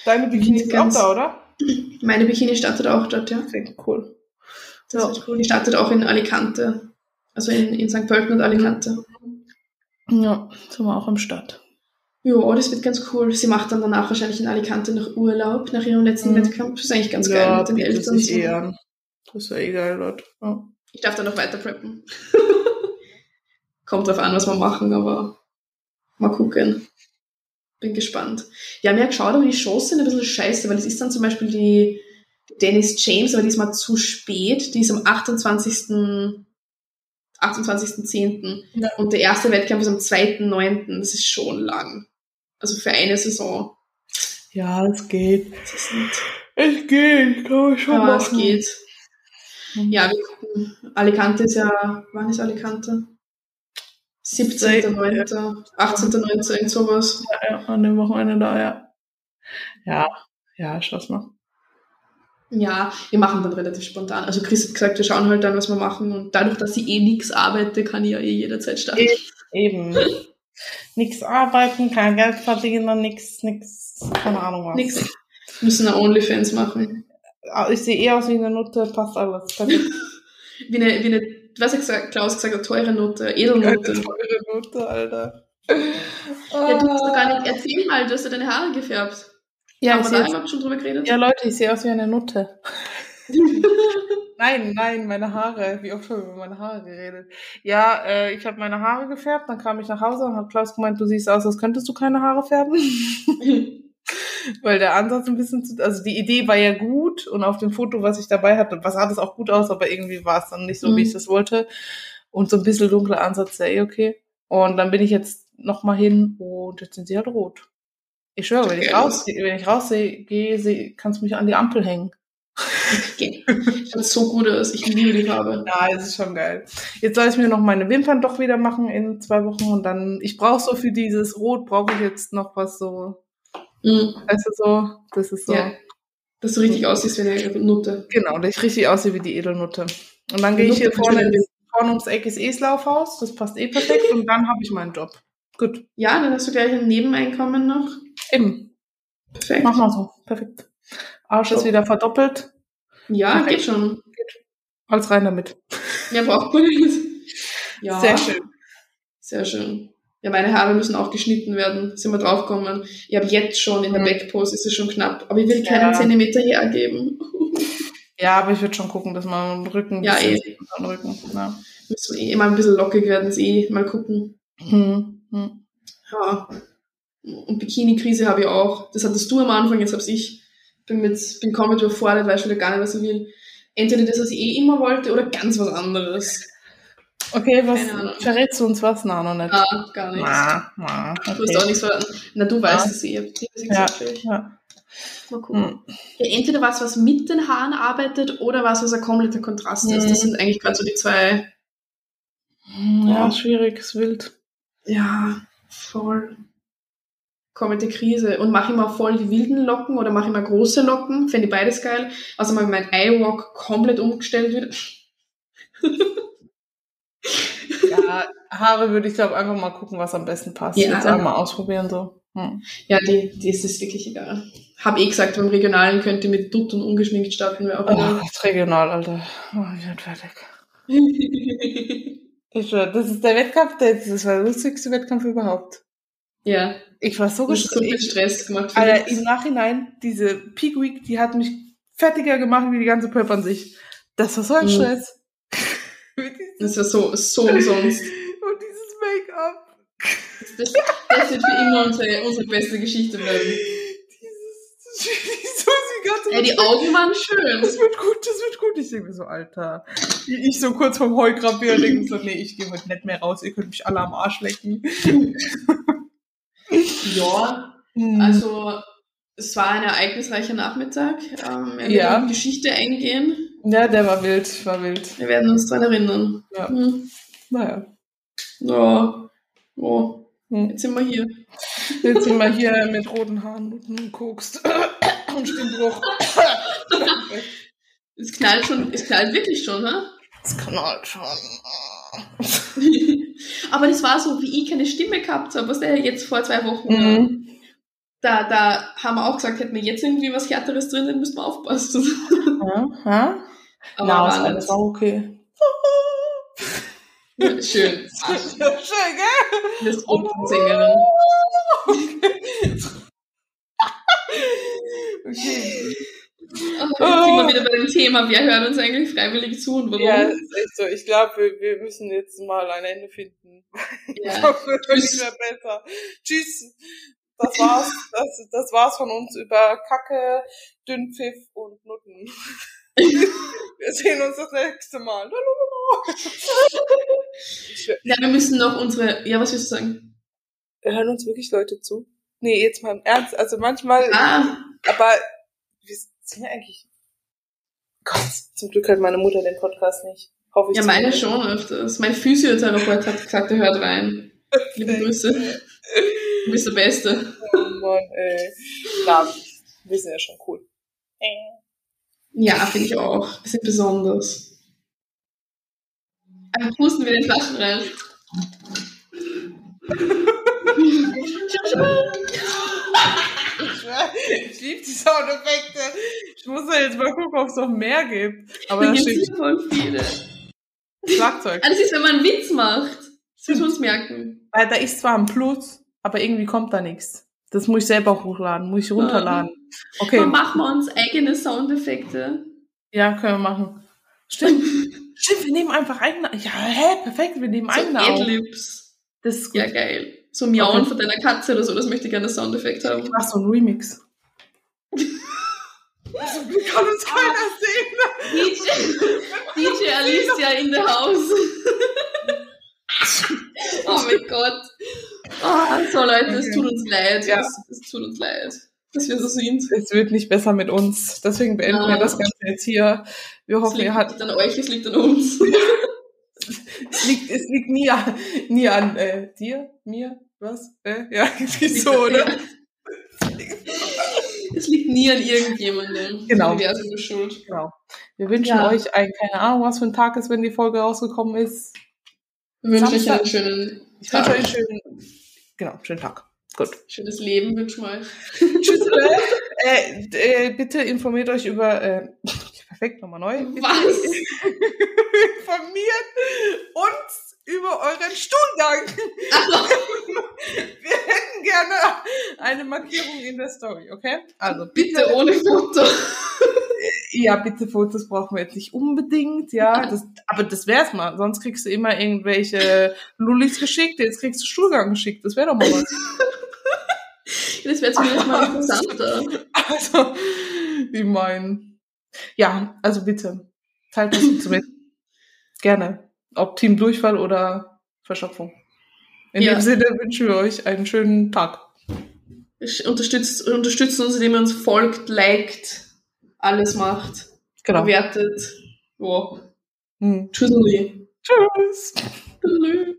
Deine Bikini ist auch da, oder? Meine Bikini startet auch dort, ja. Sehr cool. Das ja. wird cool. Die startet auch in Alicante. Also in, in St. Pölten und Alicante. Ja, sind wir auch am Start. Ja, das wird ganz cool. Sie macht dann danach wahrscheinlich in Alicante noch Urlaub nach ihrem letzten mhm. Wettkampf. Das ist eigentlich ganz ja, geil mit den Eltern. Das, eh an. das ist ja eh geil dort. Ja. Ich darf dann noch weiter preppen. Kommt drauf an, was wir machen, aber Mal gucken. Bin gespannt. Ja, mir geschaut, aber die Shows sind ein bisschen scheiße, weil es ist dann zum Beispiel die, Dennis James, aber die ist mal zu spät. Die ist am 28. 28.10. Ja. Und der erste Wettkampf ist am 2.9. Das ist schon lang. Also für eine Saison. Ja, es geht. Es geht, kann man schon Aber machen. es geht. Ja, wir gucken. Alicante ist ja, wann ist Alicante? 17.9., 18.9., irgend sowas. Ja, ja, an dem Wochenende da, ja. Ja, ja, schloss mal. Ja, wir machen dann relativ spontan. Also Chris hat gesagt, wir schauen halt dann, was wir machen. Und dadurch, dass ich eh nichts arbeite, kann ich ja eh jederzeit starten. Eben. nix arbeiten, kein Geld verdienen, nix, nix, keine Ahnung was. Nix. Wir müssen eine Onlyfans machen. Ah, Ich sehe eh aus wie eine Nutte, passt alles. Wie eine, wie eine, was hat gesagt, Klaus gesagt, eine teure Note, Edelnote. Eine teure Nutte, Alter. Ja, du hast doch gar nicht, erzähl mal, du hast ja deine Haare gefärbt. Ja, Haben wir da überhaupt schon drüber geredet? ja, Leute, ich sehe aus wie eine Nutte. Nein, nein, meine Haare. Wie oft haben wir über meine Haare geredet? Ja, äh, ich habe meine Haare gefärbt, dann kam ich nach Hause und hat Klaus gemeint, du siehst aus, als könntest du keine Haare färben. Weil der Ansatz ein bisschen zu, also die Idee war ja gut und auf dem Foto, was ich dabei hatte, was sah das auch gut aus, aber irgendwie war es dann nicht so, wie Mhm. ich das wollte. Und so ein bisschen dunkler Ansatz, ja eh okay. Und dann bin ich jetzt nochmal hin und jetzt sind sie halt rot. Ich schwöre, wenn ich raus, wenn ich rausgehe, kannst du mich an die Ampel hängen. Okay. Schaut so gut aus. Ich liebe die Farbe. Ja, es ist schon geil. Jetzt soll ich mir noch meine Wimpern doch wieder machen in zwei Wochen und dann, ich brauche so für dieses Rot, brauche ich jetzt noch was so, Mhm. weißt du so, das ist so, Ja. Dass du richtig aussiehst wie eine Nutte. genau, dass ich richtig aussehe wie die Edelnutte. Und dann gehe ich hier vorne, schönen vorne ums Eck ist eh das Laufhaus, das passt eh perfekt und dann habe ich meinen Job. Gut, Ja, dann hast du gleich ein Nebeneinkommen noch. Eben, Perfekt. mach mal so, perfekt. Arsch ist So. wieder verdoppelt, Ja, Perfekt. geht schon. alles rein damit. Mehr braucht man nicht. Ja. Sehr schön. Sehr schön. Ja, meine Haare müssen auch geschnitten werden. Sind wir draufgekommen. Ich habe jetzt schon in der Mhm. Backpose ist es schon knapp. Aber ich will keinen Ja. Zentimeter hergeben. Ja, aber ich würde schon gucken, dass man den Rücken, Ja, eh. Rücken, ja. Müssen wir eh mal ein bisschen lockig werden. Ist eh mal gucken. Hm, hm. Ja. Und Bikini-Krise habe ich auch. Das hattest du am Anfang, jetzt hab's ich. Bin mit, bin komplett überfordert, weiß schon wieder gar nicht, was ich will. Entweder das, was ich eh immer wollte, oder ganz was anderes. Okay, was verrätst du uns was? Na, noch nicht. Ah, gar nichts. Na, na, Du hast okay. auch nichts verraten. Na, du weißt es eh. Ja, ja. Mal gucken. Hm. Ja, entweder was, was mit den Haaren arbeitet, oder was, was ein kompletter Kontrast ist. Mhm. Das sind eigentlich gerade so die zwei. Ja, Ja. schwierig, ist wild. Ja, voll. Komplette Krise. Und mache ich mal voll die wilden Locken oder mache ich mal große Locken? Fände ich beides geil. Also mal mein Eyewalk komplett umgestellt wird. Ja, Haare würde ich glaube einfach mal gucken, was am besten passt. Ja. Jetzt einmal ausprobieren so. Hm. Ja, die, die ist es wirklich egal. Hab eh gesagt, beim Regionalen könnt ihr mit Dutt und ungeschminkt starten. Wäre auch Oh, jetzt regional, Alter. Oh, ich bin fertig. Ich schwör, das ist der Wettkampf, das war der lustigste Wettkampf überhaupt. ja, Ich war so so gestresst. Stress gemacht. Alter, im Nachhinein, diese Peak Week, die hat mich fertiger gemacht wie die ganze Prep an sich. Das war so ein Mhm. Stress. Das war so, so umsonst. Und dieses Make-up. Das, das wird für immer unsere, unsere beste Geschichte bleiben. Dieses, so die ganze Ey, die Augen waren schön. Das wird gut, das wird gut. Ich denke mir so, Alter. Ich so kurz vom Heukrabier denke so, nee, ich gehe heute nicht mehr raus, ihr könnt mich alle am Arsch lecken. Ja, Mhm. also es war ein ereignisreicher Nachmittag. Ähm, wir Ja. werden in Geschichte eingehen. Ja, der war wild, war wild. Wir werden uns daran erinnern. Ja. Hm. Naja. Ja. Oh, Hm. jetzt sind wir hier. Jetzt sind wir hier mit roten Haaren und guckst. und Stimmbruch. Es knallt schon, es knallt wirklich schon, ha? Das knallt schon. Aber das war so, wie ich keine Stimme gehabt habe, was der jetzt vor zwei Wochen war. Mhm. Da, da haben wir auch gesagt, hätten wir jetzt irgendwie was Härteres drin, dann müssten wir aufpassen. Ja. Aber Na, war alles auch okay. Schön. Schön, gell? Das ist Opernsängerin. Okay. Jetzt sind wir wieder bei dem Thema, wer hört uns eigentlich freiwillig zu und warum? Ja, ist echt so. Ich glaube, wir, wir müssen jetzt mal ein Ende finden. Ja. Ich hoffe, es wird nicht mehr besser. Tschüss. Das war's. Das, das war's von uns über Kacke, Dünnpfiff und Nutten. Wir sehen uns das nächste Mal. Ja, wir müssen noch unsere, ja, was willst du sagen? Hören uns wirklich Leute zu? Nee, jetzt mal im Ernst. Also manchmal, Ah, aber wir sind ja eigentlich. Gott, zum Glück hört meine Mutter den Podcast nicht. Hoffe ich Ja, meine schon öfters. Mein Physiotherapeut hat gesagt, er hört rein. Liebe Grüße. Du bist der Beste. Oh Mann, ey. Na, wir sind ja schon cool. Ja, finde ich auch. Wir sind besonders. Einfach pusten wir den Flaschen rein. Ich, liebe die Soundeffekte. Ich muss ja jetzt mal gucken, ob es noch mehr gibt. Aber Da gibt voll viele. Schlagzeug. Das ist, wenn man einen Witz macht. Das müssen wir uns merken. Weil da ist zwar ein Plus, aber irgendwie kommt da nichts. Das muss ich selber hochladen, muss ich runterladen. Okay, Dann machen wir uns eigene Soundeffekte. ja, können wir machen. Stimmt. Stimmt, wir nehmen einfach eigene. Ja, hä, perfekt, wir nehmen So eigene auf. Das ist gut. Ja, geil. So Miauen Okay. von deiner Katze oder so, das möchte ich gerne Soundeffekt haben. Ich mach so einen Remix. Kann uns keiner sehen. DJ, DJ Alicia in the house. oh mein Gott. Oh, so Leute, es tut uns leid. Ja. Es, es tut uns leid, dass wir so sind. Es wird nicht besser mit uns. Deswegen beenden wir Ja. das Ganze jetzt hier. Wir Es hoffen, liegt ihr hat, nicht an euch, es liegt an uns. Es liegt, es liegt nie an, nie an äh, dir, mir, was? Äh, ja, irgendwie so, oder? Es liegt nie an irgendjemandem. Genau. Das Universum ist schuld. Genau. Wir wünschen Ja. euch ein, keine Ahnung, was für ein Tag ist, wenn die Folge rausgekommen ist. Wir wünschen euch einen schönen Ich wünsche Tag. euch einen schönen, genau, schönen Tag. Gut. Schönes Leben wünschen wir euch. Tschüss. äh, äh, bitte informiert euch über, äh, perfekt, nochmal neu. Bitte Was? informiert uns über euren Stuhlgang. Wir hätten gerne eine Markierung in der Story, okay? Also Bitte ohne Foto. Ja, bitte Fotos brauchen wir jetzt nicht unbedingt, ja. Das, aber das wär's mal. Sonst kriegst du immer irgendwelche Lullis geschickt, jetzt kriegst du Stuhlgang geschickt. Das wäre doch mal was. Das wäre zumindest mal interessanter. Also, ich mein. Ja, also bitte. Teilt das uns mit. Gerne. Ob Team Durchfall oder Verschöpfung. In Ja. dem Sinne wünschen wir euch einen schönen Tag. Unterstützt, unterstützt uns, indem ihr uns folgt, liked, alles macht, Genau. bewertet. Ja. Hm. Tschüssi. Tschüss. Tschüssi.